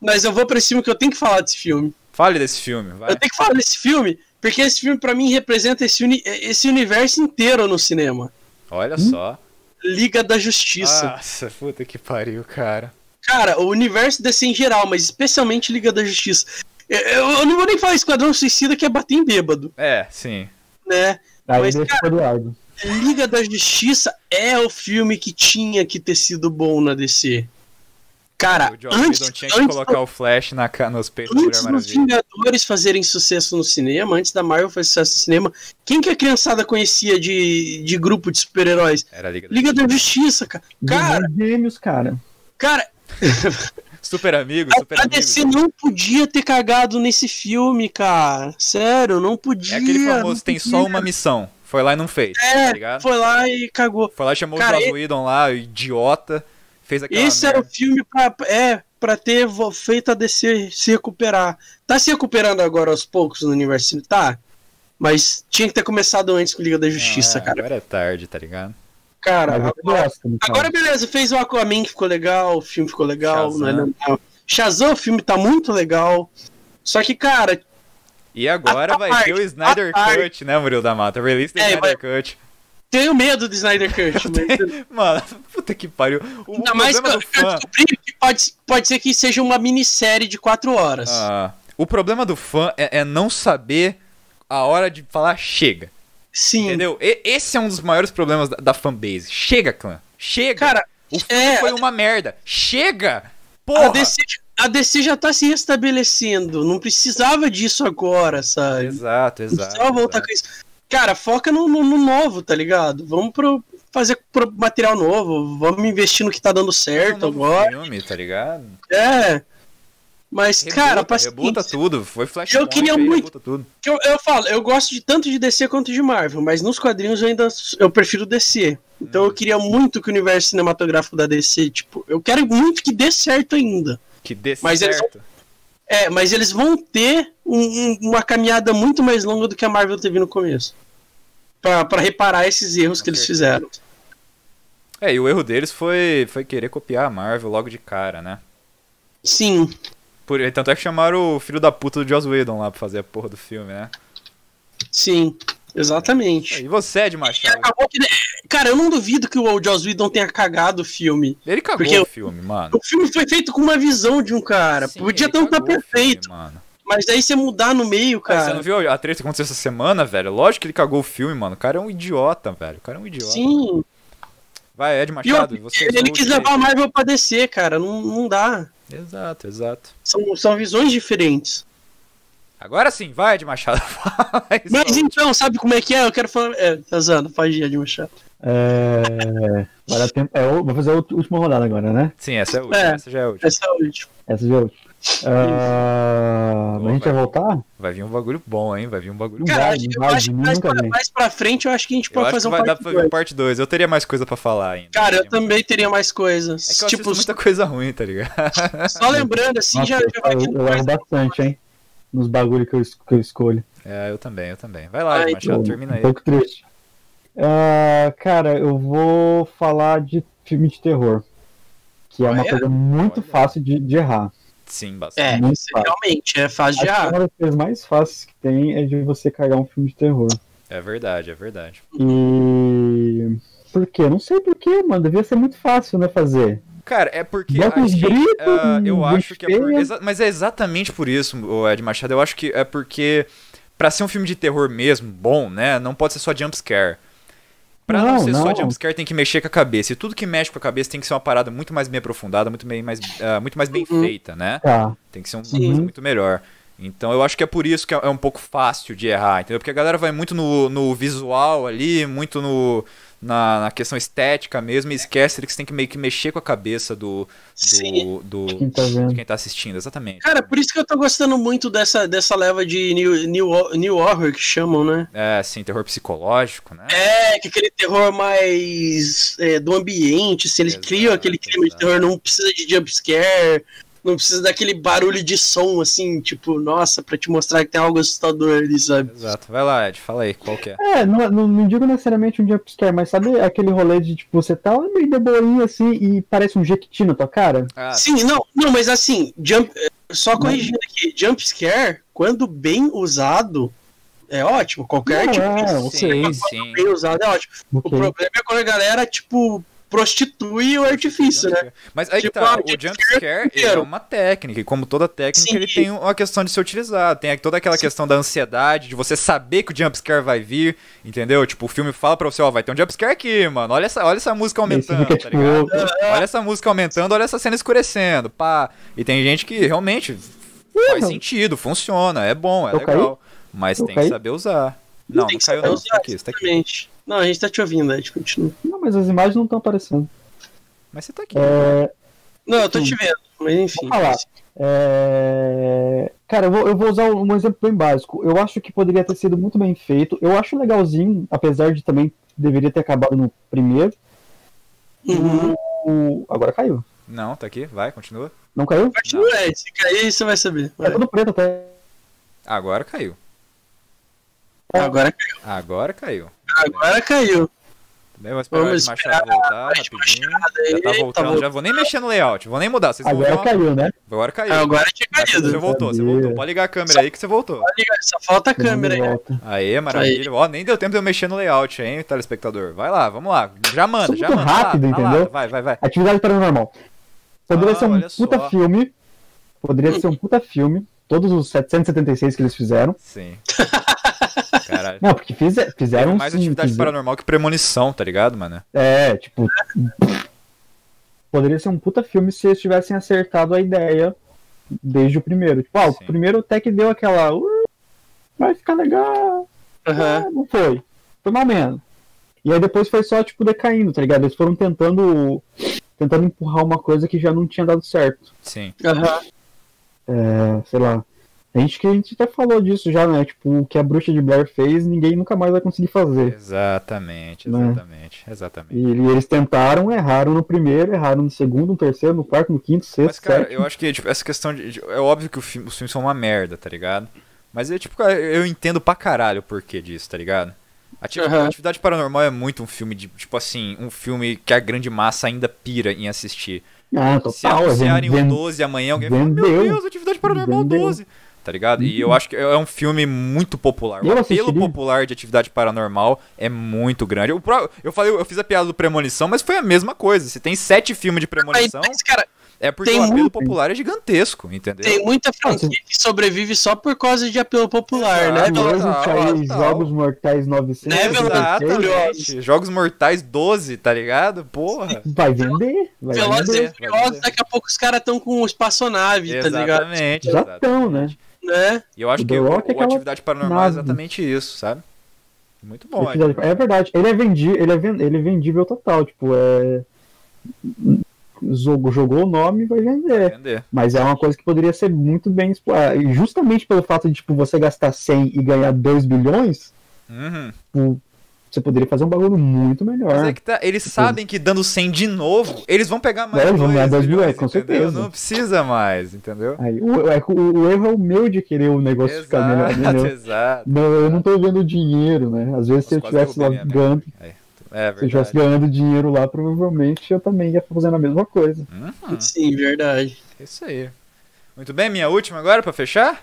Mas eu vou pra cima que eu tenho que falar desse filme. Fale desse filme, vai. Eu tenho que falar desse filme, porque esse filme pra mim representa esse, uni- esse universo inteiro no cinema. Olha só. Liga da Justiça. Nossa, puta que pariu, cara. Cara, o universo desse em geral, mas especialmente Liga da Justiça. Eu, eu- não vou nem falar Esquadrão Suicida que é bater em bêbado, É, sim. né? Aí Mas, Eduardo. Liga da Justiça é o filme que tinha que ter sido bom na DC. Cara, o John antes, Whedon tinha que antes, colocar o Flash na, nos peitos da Mulher antes dos. Vingadores fazerem sucesso no cinema, antes da Marvel fazer sucesso no cinema, quem que a criançada conhecia de, de grupo de super-heróis? Era a Liga da Liga da Justiça, cara. Cara, Gêmeos, cara. cara, *laughs* Super amigo, super a amigo. DC não podia ter cagado nesse filme, cara. Sério, não podia. É aquele famoso, tem podia. só uma missão. Foi lá e não fez, tá É, ligado? foi lá e cagou. Foi lá e chamou Cara, o Joss Whedon lá, o idiota. Fez aquela Esse era o filme pra, é, pra ter feito a DC se recuperar. Tá se recuperando agora aos poucos no universo? Tá. Mas tinha que ter começado antes com Liga da Justiça, Ah, cara. Agora é tarde, tá ligado? Cara, agora, gosto, caso. agora beleza, fez o Aquaman que ficou legal, o filme ficou legal. Shazam. Não é, não. Shazam, o filme tá muito legal. Só que, cara, E agora A vai parte, ter o Snyder a. Cut, né, Murilo da Mata? Release do É, Snyder Cut. tenho medo do Snyder Cut. *laughs* mas... Mano, puta que pariu. O Ainda mais que eu, do eu fã. descobri que pode, pode ser que seja uma minissérie de quatro horas. Ah, o problema do fã é, é não saber a hora de falar chega. Sim. Entendeu? E- esse é um dos maiores problemas da, da fanbase. Chega, clã. Chega. Cara, o filme é- foi uma merda. Chega! a Porra! DC, a DC já tá se restabelecendo. Não precisava disso agora, sabe? Exato, Não exato. precisava voltar exato. com isso. cara, foca no, no, no novo, tá ligado? Vamos pro, fazer pro material novo, vamos investir no que tá dando certo É um agora. filme, tá ligado? É. Mas, Rebuta, cara, paciência. rebuta tudo, foi flash Eu queria muito- tudo. Eu, eu falo, eu gosto de tanto de DC quanto de Marvel, mas nos quadrinhos eu ainda eu prefiro DC. Então Hum. eu queria muito que o universo cinematográfico da DC, tipo, eu quero muito que dê certo ainda. Que dê Mas eles certo. É, mas eles vão ter um- um- uma caminhada muito mais longa do que a Marvel teve no começo. Pra, pra reparar esses erros Com que eles fizeram. É, e o erro deles foi, foi querer copiar a Marvel logo de cara, né? Sim. Por, tanto é que chamaram o filho da puta do Joss Whedon lá pra fazer a porra do filme, né? Sim, exatamente. E você, Ed E Machado? acabou que. Cara, eu não duvido que o Joss Whedon tenha cagado o filme. Ele cagou Porque o filme, mano. O filme foi feito com uma visão de um cara. Sim, Podia ele ter um tá cagou o filme, perfeito. mano. Mas aí você mudar no meio, Cara, você não viu a treta que aconteceu essa semana, velho? Lógico que ele cagou o filme, mano. O cara é um idiota, velho. O cara é um idiota. Sim. Vai, Ed Machado, você ele quis levar a Marvel pra descer, cara. Não, não dá. Exato, exato. São, são visões diferentes. Agora sim, vai, Ed Machado. *laughs* Mas então, sabe como é que é? Eu quero falar. É, Tazano, pode ir, Ed Machado. É... Agora tem... é, vou fazer a última rodada agora, né? Sim, essa é a última. É. Essa já é a última. Essa é a última. Essa já é a última. Boa, a gente vai. vai voltar? Vai vir um bagulho bom, hein? Vai vir um bagulho bom. Cara, acho- não eu acho que de mais pra, mais pra frente eu acho que a gente Eu pode acho fazer que um vai dar parte pra dois. vir parte 2. Eu teria mais coisa pra falar ainda. Cara, eu mais- também teria mais coisas. É que eu tipo, muita coisa ruim, tá ligado? só lembrando assim, Nossa, já, já vai eu, eu mais. erro bastante, hein? Nos bagulho que eu, que eu escolho. É, eu também, eu também. Vai lá, Ai, Machado, Um termina aí. pouco triste. Ah, cara, eu vou falar de filme de terror. Que é uma Olha, coisa muito olha. fácil de, de errar. Sim, bastante. É, Muito fácil. realmente é fácil de errar. uma das coisas mais fáceis que tem é de você cagar um filme de terror. É verdade, é verdade. E. Por quê? Não sei por quê, mano. Devia ser muito fácil, né, fazer. Cara, é porque Bota a uns gente, gritos, ah, eu acho que é por, mas é exatamente por isso, o Ed Machado. Eu acho que é porque pra ser um filme de terror mesmo, bom, né, não pode ser só jump scare. Pra não, Não, ser só não. jump scare tem que mexer com a cabeça. E tudo que mexe com a cabeça tem que ser uma parada muito mais bem aprofundada, muito bem mais, ah, muito mais bem Uhum. feita, né? Tá. Tem que ser uma Sim. coisa muito melhor. Então eu acho que é por isso que é é um pouco fácil de errar, entendeu? Porque a galera vai muito no, no visual ali, muito no, na, na questão estética mesmo, e esquece que você tem que meio que mexer com a cabeça do, do, do Quem tá de vendo? quem tá assistindo, exatamente. Cara, por isso que eu tô gostando muito dessa, dessa leva de new, new, new horror que chamam, né? É, sim, terror psicológico, né? É, que aquele terror mais é, do ambiente, se eles Exato, criam aquele clima de terror, não precisa de jumpscare, não precisa daquele barulho de som, assim, tipo, nossa, pra te mostrar que tem algo assustador ali, sabe? Exato. Vai lá, Ed, fala aí, qual que é? É, não, não, não digo necessariamente um jumpscare, mas sabe aquele rolê de, tipo, você tá meio de boinha assim e parece um jequiti na tua cara? Ah, Sim, não, não, mas assim, jump, só corrigindo aqui, jumpscare, quando bem usado, é ótimo. Qualquer Não, tipo é, de ok. sim, sim. bem usado é ótimo. O Ok. problema é quando a galera, tipo, prostitui o artifício, né? Mas aí que Tipo, tá, ah, o jump jump scare scare ele é uma técnica, e como toda técnica, Sim. ele tem uma questão de ser utilizado. Tem toda aquela questão da ansiedade, de você saber que o jump scare vai vir, entendeu? Tipo, o filme fala pra você, ó, vai ter um jump scare aqui, mano. Olha essa, olha essa música aumentando, tá tipo, ligado? Olha essa música aumentando, olha essa cena escurecendo, pá. E tem gente que realmente faz não. sentido, funciona, é bom, é Eu legal. Mas Eu tem caí? que saber usar. Não, Tem não que caiu saber não. usar, Tá aqui, você tá aqui. Não, a gente tá te ouvindo, a gente continua. Não, mas as imagens não estão aparecendo. Mas você tá aqui. É, Não, eu tô te vendo, mas enfim. Vou falar. é, Cara, eu vou, eu vou usar um exemplo bem básico. Eu acho que poderia ter sido muito bem feito. Eu acho legalzinho, apesar de também deveria ter acabado no primeiro. Uhum. O- Agora caiu. Não, tá aqui, vai, continua. Não caiu? Continua, Ed, se cair, você vai saber. É Vai. tudo preto até. Agora caiu. Agora caiu. Agora caiu. Agora caiu. Daí vou esperar Vamos o Machado voltar rapidinho. Aí, Já tá tá voltando, já vou nem mexer no layout, vou nem mudar. Vocês vão Agora uma- caiu, né? Agora caiu. Agora tinha Mas Você caído. voltou, você voltou. Pode ligar a câmera aí que você voltou. Liga, Só falta a câmera aí. Aê, maravilha. Ó, nem deu tempo de eu mexer no layout, hein, telespectador. Vai lá, vamos lá. Já manda, Sou já muito manda. Lá, rápido, vai lá, entendeu? Vai, vai, vai. Atividade paranormal. Poderia Ah, ser um puta só. filme. Poderia ser um puta filme. Todos os 776 que eles fizeram. Sim. *laughs* Caralho. Não, porque fize- fizeram Teve mais sim, atividade fizeram- paranormal que premonição, tá ligado, mano? É, tipo. Poderia ser um puta filme se eles tivessem acertado a ideia desde o primeiro. Tipo, ah, Sim. o primeiro até que deu aquela. "Uh, vai ficar legal. Uhum. não foi. Foi mal menos. E aí depois foi só, tipo, decaindo, tá ligado? Eles foram tentando. Tentando empurrar uma coisa que já não tinha dado certo. Sim. Uhum. É, sei lá. A gente que a gente até falou disso já, né? Tipo, o que a bruxa de Blair fez, ninguém nunca mais vai conseguir fazer. Exatamente, exatamente, né? exatamente. E, e, eles tentaram, erraram no primeiro, erraram no segundo, no terceiro, no quarto, no quinto, sexto, Mas, cara, sétimo. eu acho que tipo, essa questão de. É óbvio que filme, os filmes são uma merda, tá ligado? Mas eu, tipo, eu entendo pra caralho o porquê disso, tá ligado? Atividade, uhum. Atividade Paranormal é muito um filme de, tipo assim, um filme que a grande massa ainda pira em assistir. Ah, total. Se anunciarem o 12 amanhã, alguém fala, meu Deus, Atividade Paranormal vendeu. 12. Tá ligado? Uhum. E eu acho que é um filme muito popular. O apelo popular de Atividade Paranormal é muito grande. Eu, eu falei, eu fiz a piada do Premonição, mas foi a mesma coisa. Se tem sete filmes de Premonição... Mas, cara, é porque tem o apelo muito... popular é gigantesco, entendeu? Tem muita franquia que sobrevive só por causa de apelo popular, né? Mesmo Jogos Mortais 900. Né, Exatamente. Jogos Mortais 12, tá ligado? Porra. Vai vender. Vai Velozes vender. e daqui a pouco os caras estão com espaçonave, tá ligado? Exatamente. Já estão, né? Né? E eu acho o que o, é o Atividade Paranormal nave. é exatamente isso, sabe? Muito bom. É, é verdade. Ele é, vendi, ele, é ele é vendível total. Tipo, é jogo, jogou o nome vai vender. vai vender. Mas é uma coisa que poderia ser muito bem explorada. E justamente pelo fato de tipo, você gastar 100 e ganhar 2 bilhões, uhum. Você poderia fazer um bagulho muito melhor. Mas é que tá, eles tipo, sabem que dando 100 de novo, eles vão pegar mais. É, eles vão ganhar 2 bilhões, com certeza. Não precisa mais, entendeu? Aí, o, é, o, o, erro é o meu de querer o negócio exato, ficar melhor. Entendeu? *laughs* Exato. Não, eu não tô vendo dinheiro, né? Às vezes Nossa, se eu tivesse lá ganhando. É, Se eu estivesse ganhando dinheiro lá, provavelmente eu também ia fazendo a mesma coisa. Uhum. Sim, verdade. Isso aí. Muito bem, minha última agora para fechar?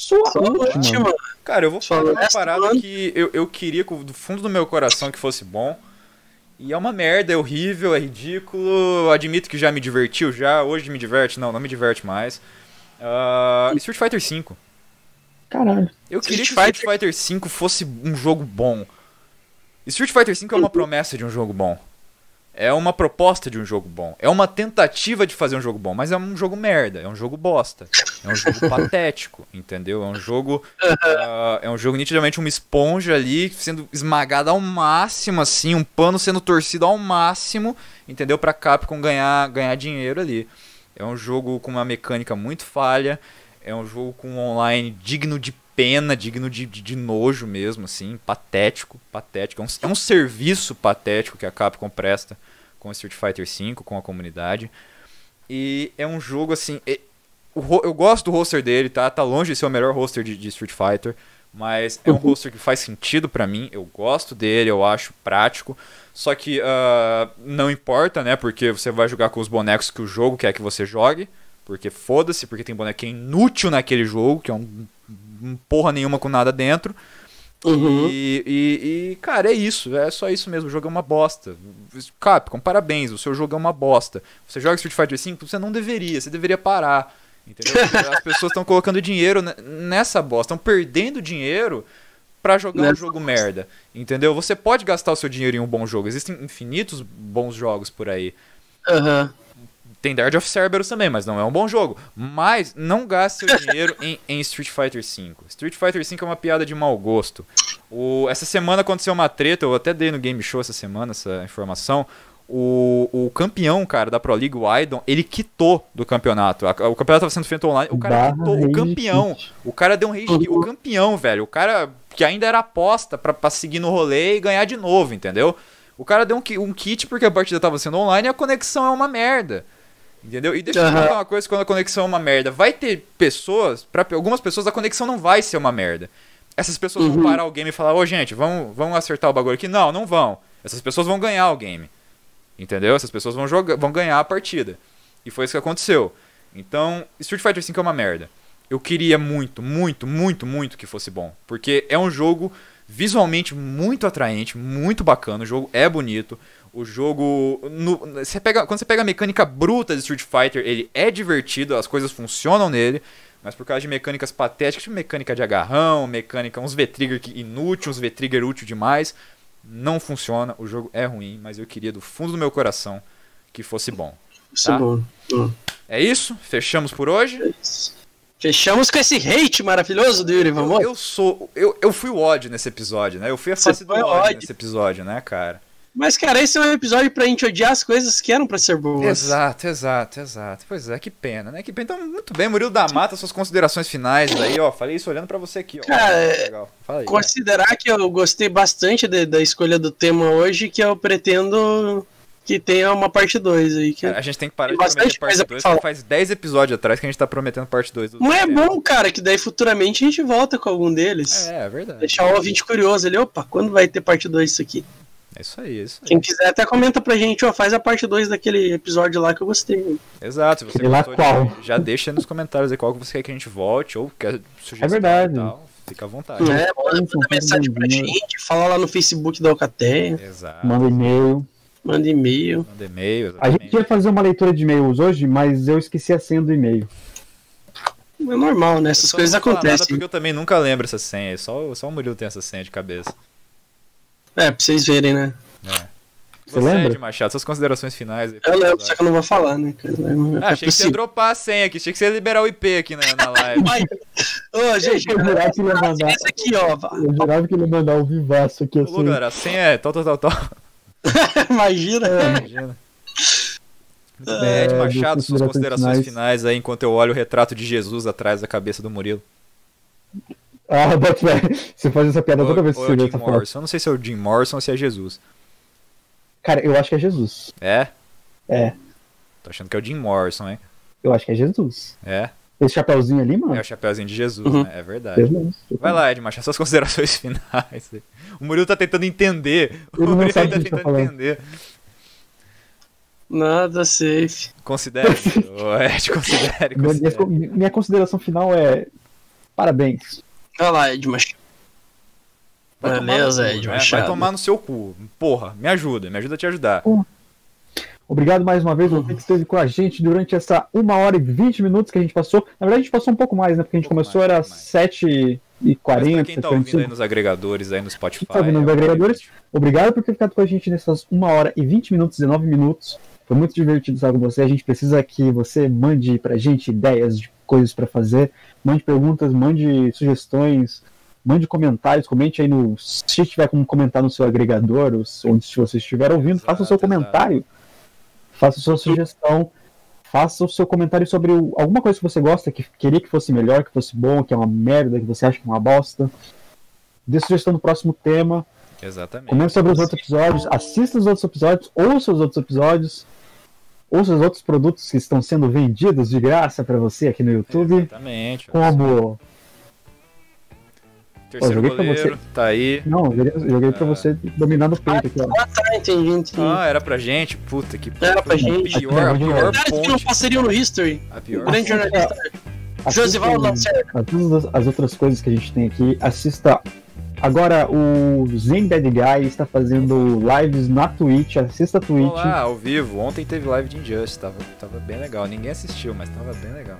Sua última. última. Cara, eu vou falar uma parada que eu, eu queria do fundo do meu coração que fosse bom. E é uma merda, é horrível, é ridículo. Eu admito que já me divertiu, já. Hoje me diverte, não, não me diverte mais. Uh, Street Fighter V. Caralho. Eu queria que Street Fighter V fosse um jogo bom. Street Fighter V é uma promessa de um jogo bom. É uma proposta de um jogo bom. É uma tentativa de fazer um jogo bom, mas é um jogo merda, é um jogo bosta. É um jogo *laughs* patético, entendeu? É um jogo. Uh, é um jogo nitidamente uma esponja ali sendo esmagada ao máximo, assim, um pano sendo torcido ao máximo, entendeu? Pra Capcom ganhar, ganhar dinheiro ali. É um jogo com uma mecânica muito falha. É um jogo com um online digno de pena, digno de, de, de, nojo mesmo, assim, patético, patético. É um, é um, serviço patético que a Capcom presta com Street Fighter V, com a comunidade. E é um jogo, assim, é, o, eu gosto do roster dele, tá? Tá longe de ser o melhor roster de, de Street Fighter, mas é um uhum. roster que faz sentido para mim, eu gosto dele, eu acho prático. Só que uh, não importa, né? Porque você vai jogar com os bonecos que o jogo quer que você jogue. Porque foda-se, porque tem boneco inútil naquele jogo, que é um porra nenhuma com nada dentro. Uhum. E, e, e, cara, é isso. É só isso mesmo. O jogo é uma bosta. Capcom, parabéns. O seu jogo é uma bosta. Você joga Street Fighter V? Você não deveria. Você deveria parar. Entendeu? *laughs* As pessoas estão colocando dinheiro nessa bosta. Estão perdendo dinheiro para jogar nessa um jogo merda. Entendeu? Você pode gastar o seu dinheiro em um bom jogo. Existem infinitos bons jogos por aí. Aham. Uhum. Tem Dark of Cerberus também, mas não é um bom jogo. Mas não gaste seu dinheiro em, em, Street Fighter V. Street Fighter V é uma piada de mau gosto. O, essa semana aconteceu uma treta, eu até dei no Game Show essa semana essa informação. O, o campeão, cara, da Pro League, o Aidon, ele quitou do campeonato. o campeonato estava sendo feito online. O cara quitou, o campeão. O cara deu um rage O campeão, velho. O cara que ainda era aposta pra, pra seguir no rolê e ganhar de novo, entendeu? O cara deu um, um kit porque a partida estava sendo online e a conexão é uma merda. Entendeu? E deixa eu te uma coisa quando a conexão é uma merda. Vai ter pessoas, para algumas pessoas a conexão não vai ser uma merda. Essas pessoas uhum. vão parar o game e falar, ô gente, vamos, vamos acertar o bagulho aqui. Não, não vão. Essas pessoas vão ganhar o game. Entendeu? Essas pessoas vão, jogar, vão ganhar a partida. E foi isso que aconteceu. Então, Street Fighter V é uma merda. Eu queria muito, muito, muito, muito que fosse bom. Porque é um jogo visualmente muito atraente, muito bacana. O jogo é bonito. O jogo. No, você pega, quando você pega a mecânica bruta de Street Fighter, ele é divertido, as coisas funcionam nele. Mas por causa de mecânicas patéticas, tipo mecânica de agarrão, mecânica, uns V-Trigger inútil, uns V-Trigger útil demais, não funciona. O jogo é ruim, mas eu queria do fundo do meu coração que fosse bom. Tá? bom. É isso? Fechamos por hoje? É isso. Fechamos com esse hate maravilhoso do Yuri, vamos? Eu, eu sou. Eu, eu fui o ódio nesse episódio, né? Eu fui a face do ódio, ódio nesse episódio, né, cara? Mas, cara, esse é um episódio pra gente odiar as coisas que eram pra ser boas. Exato, exato, exato. Pois é, que pena, né? Que pena. Então, muito bem, Murilo da Mata, suas considerações finais aí, ó. Falei isso olhando pra você aqui, ó. Cara. Aí, considerar né? que eu gostei bastante de, da escolha do tema hoje, que eu pretendo que tenha uma parte 2 aí. Que a gente tem que parar de prometer parte 2, porque faz 10 episódios atrás que a gente tá prometendo parte 2. Não é bom, cara, que daí futuramente a gente volta com algum deles. É, é verdade. Deixar o ouvinte curioso ali, opa, quando vai ter parte 2 isso aqui? É isso aí, é isso aí. Quem quiser até comenta pra gente, ó, faz a parte 2 daquele episódio lá que eu gostei. Exato, se você gostou qual? De, já deixa nos comentários aí qual que você quer que a gente volte, ou quer sugerir. É verdade. Tal, fica à vontade. É, manda, mensagem pra gente, fala lá no Facebook da Alcateia. Exato. Manda e-mail. Manda e-mail. Manda e-mail. A gente ia fazer uma leitura de e-mails hoje, mas eu esqueci a senha do e-mail. É normal, né? Essas coisas acontecem. porque eu também nunca lembro essa senha. Só, só o Murilo tem essa senha de cabeça. É, pra vocês verem, né? É. Você, você lembra? Machado, suas considerações finais. eu lembro, só que eu não vou falar, né? Ah, achei que você ia dropar a senha aqui, achei que você ia liberar o IP aqui na, na live. *laughs* Ô, gente, eu jurava que ele ia mandar. Esse aqui, ó. Eu jurava que ele ia mandar o vivaço aqui assim. Ô, galera, a senha é tal, tal, tal, tal. *laughs* imagina. É, imagina. Muito bem, Ed Machado, suas considerações finais. finais aí, enquanto eu olho o retrato de Jesus atrás da cabeça do Murilo. Ah, *laughs* bota Você faz essa piada toda vez que você vê essa foto. Eu não sei se é o Jim Morrison ou se é Jesus. Cara, eu acho que é Jesus. É? É. Tô achando que é o Jim Morrison, hein? Eu acho que é Jesus. É? Esse chapéuzinho ali, mano? É o chapéuzinho de Jesus, uhum. né? É verdade. Jesus. Vai lá, Ed Machado, suas *laughs* considerações finais. O Murilo tá tentando entender. Ele o Murilo tá tentando tá entender. Nada safe. Considere, *laughs* Ed, considere, considere. Minha, minha consideração final é parabéns. Olha lá, Ed Machado. Beleza, Ed Machado. Vai tomar no seu cu. Porra, me ajuda, me ajuda a te ajudar. Obrigado mais uma vez, você que esteve com a gente durante essa 1 hora e 20 minutos que a gente passou. Na verdade, a gente passou um pouco mais, né? Porque a gente um começou, mais, era 7 e 40 Mas quem tá ouvindo aí nos agregadores, aí no Spotify. Quem tá ouvindo nos é agregadores, obrigado por ter ficado com a gente nessas 1 hora e 20 minutos, 19 minutos. Foi muito divertido estar com você. A gente precisa que você mande pra gente ideias de coisas para fazer. Mande perguntas, mande sugestões, mande comentários, comente aí no. Se tiver como comentar no seu agregador, ou onde você estiver ouvindo, exato, faça o seu comentário. Exato. Faça a sua sugestão. Faça o seu comentário sobre alguma coisa que você gosta, que queria que fosse melhor, que fosse bom, que é uma merda, que você acha que é uma bosta. Dê sugestão do próximo tema. Exatamente. Comente sobre os outros episódios, assista os outros episódios, ouça os outros episódios ouça os outros produtos que estão sendo vendidos de graça para você aqui no YouTube. Exatamente. Como. Terceiro Pô, goleiro, você. tá aí. Não, joguei, joguei ah. pra você dominar no peito aqui, ó. Ah, tá, entendi, entendi. Ah, era pra gente? Puta que Era pra gente. A pior, a pior ponte. que não passaria no History. A pior. grande jornalista. Josival Lacerda. Todas as outras coisas que a gente tem aqui, assista Agora, o Zen Bad Guy está fazendo lives na Twitch, assista a Twitch. Olá, ao vivo. Ontem teve live de Injustice, tava, tava bem legal. Ninguém assistiu, mas tava bem legal.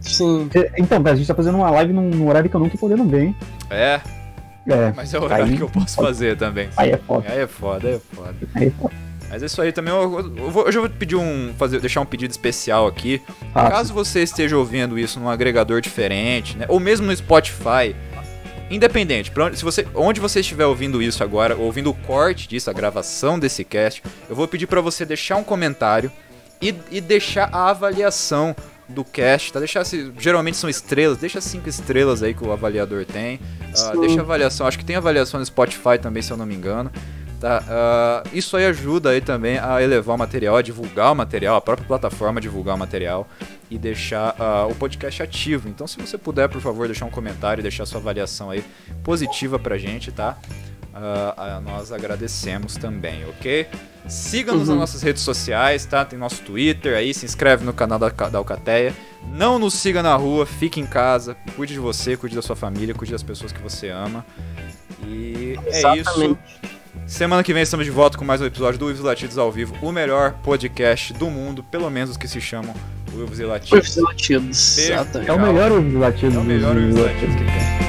Sim. Então, a gente tá fazendo uma live num, num horário que eu não tô podendo ver, hein? É. É. Mas é o horário aí, que eu posso fazer também. Aí é foda. Aí é foda, aí é foda. Aí é foda. Mas é isso aí também. Eu, eu, vou, eu já vou pedir um. Fazer, deixar um pedido especial aqui. Ah, Caso você esteja ouvindo isso num agregador diferente, né? Ou mesmo no Spotify Independente, onde, se você, onde você estiver ouvindo isso agora, ouvindo o corte disso, a gravação desse cast, eu vou pedir para você deixar um comentário e, e, deixar a avaliação do cast, tá? Deixar se geralmente são estrelas, deixa cinco estrelas aí que o avaliador tem. Uh, deixa a avaliação, acho que tem avaliação no Spotify também, se eu não me engano. Tá? Uh, isso aí ajuda aí também a elevar o material, a divulgar o material, a própria plataforma divulgar o material e deixar uh, o podcast ativo. Então, se você puder, por favor, deixar um comentário e deixar sua avaliação aí positiva pra gente, tá? Uh, nós agradecemos também, ok? Siga-nos uhum. nas nossas redes sociais, tá? Tem nosso Twitter aí, se inscreve no canal da, da Alcateia. Não nos siga na rua, fique em casa, cuide de você, cuide da sua família, cuide das pessoas que você ama. E é isso. Semana que vem estamos de volta com mais um episódio do Uivos Latidos ao vivo, o melhor podcast do mundo, pelo menos os que se chamam Uivos e Latidos. Uivos e Latidos. É o melhor Uivos e Latidos. É o melhor Uivos e Latidos que tem.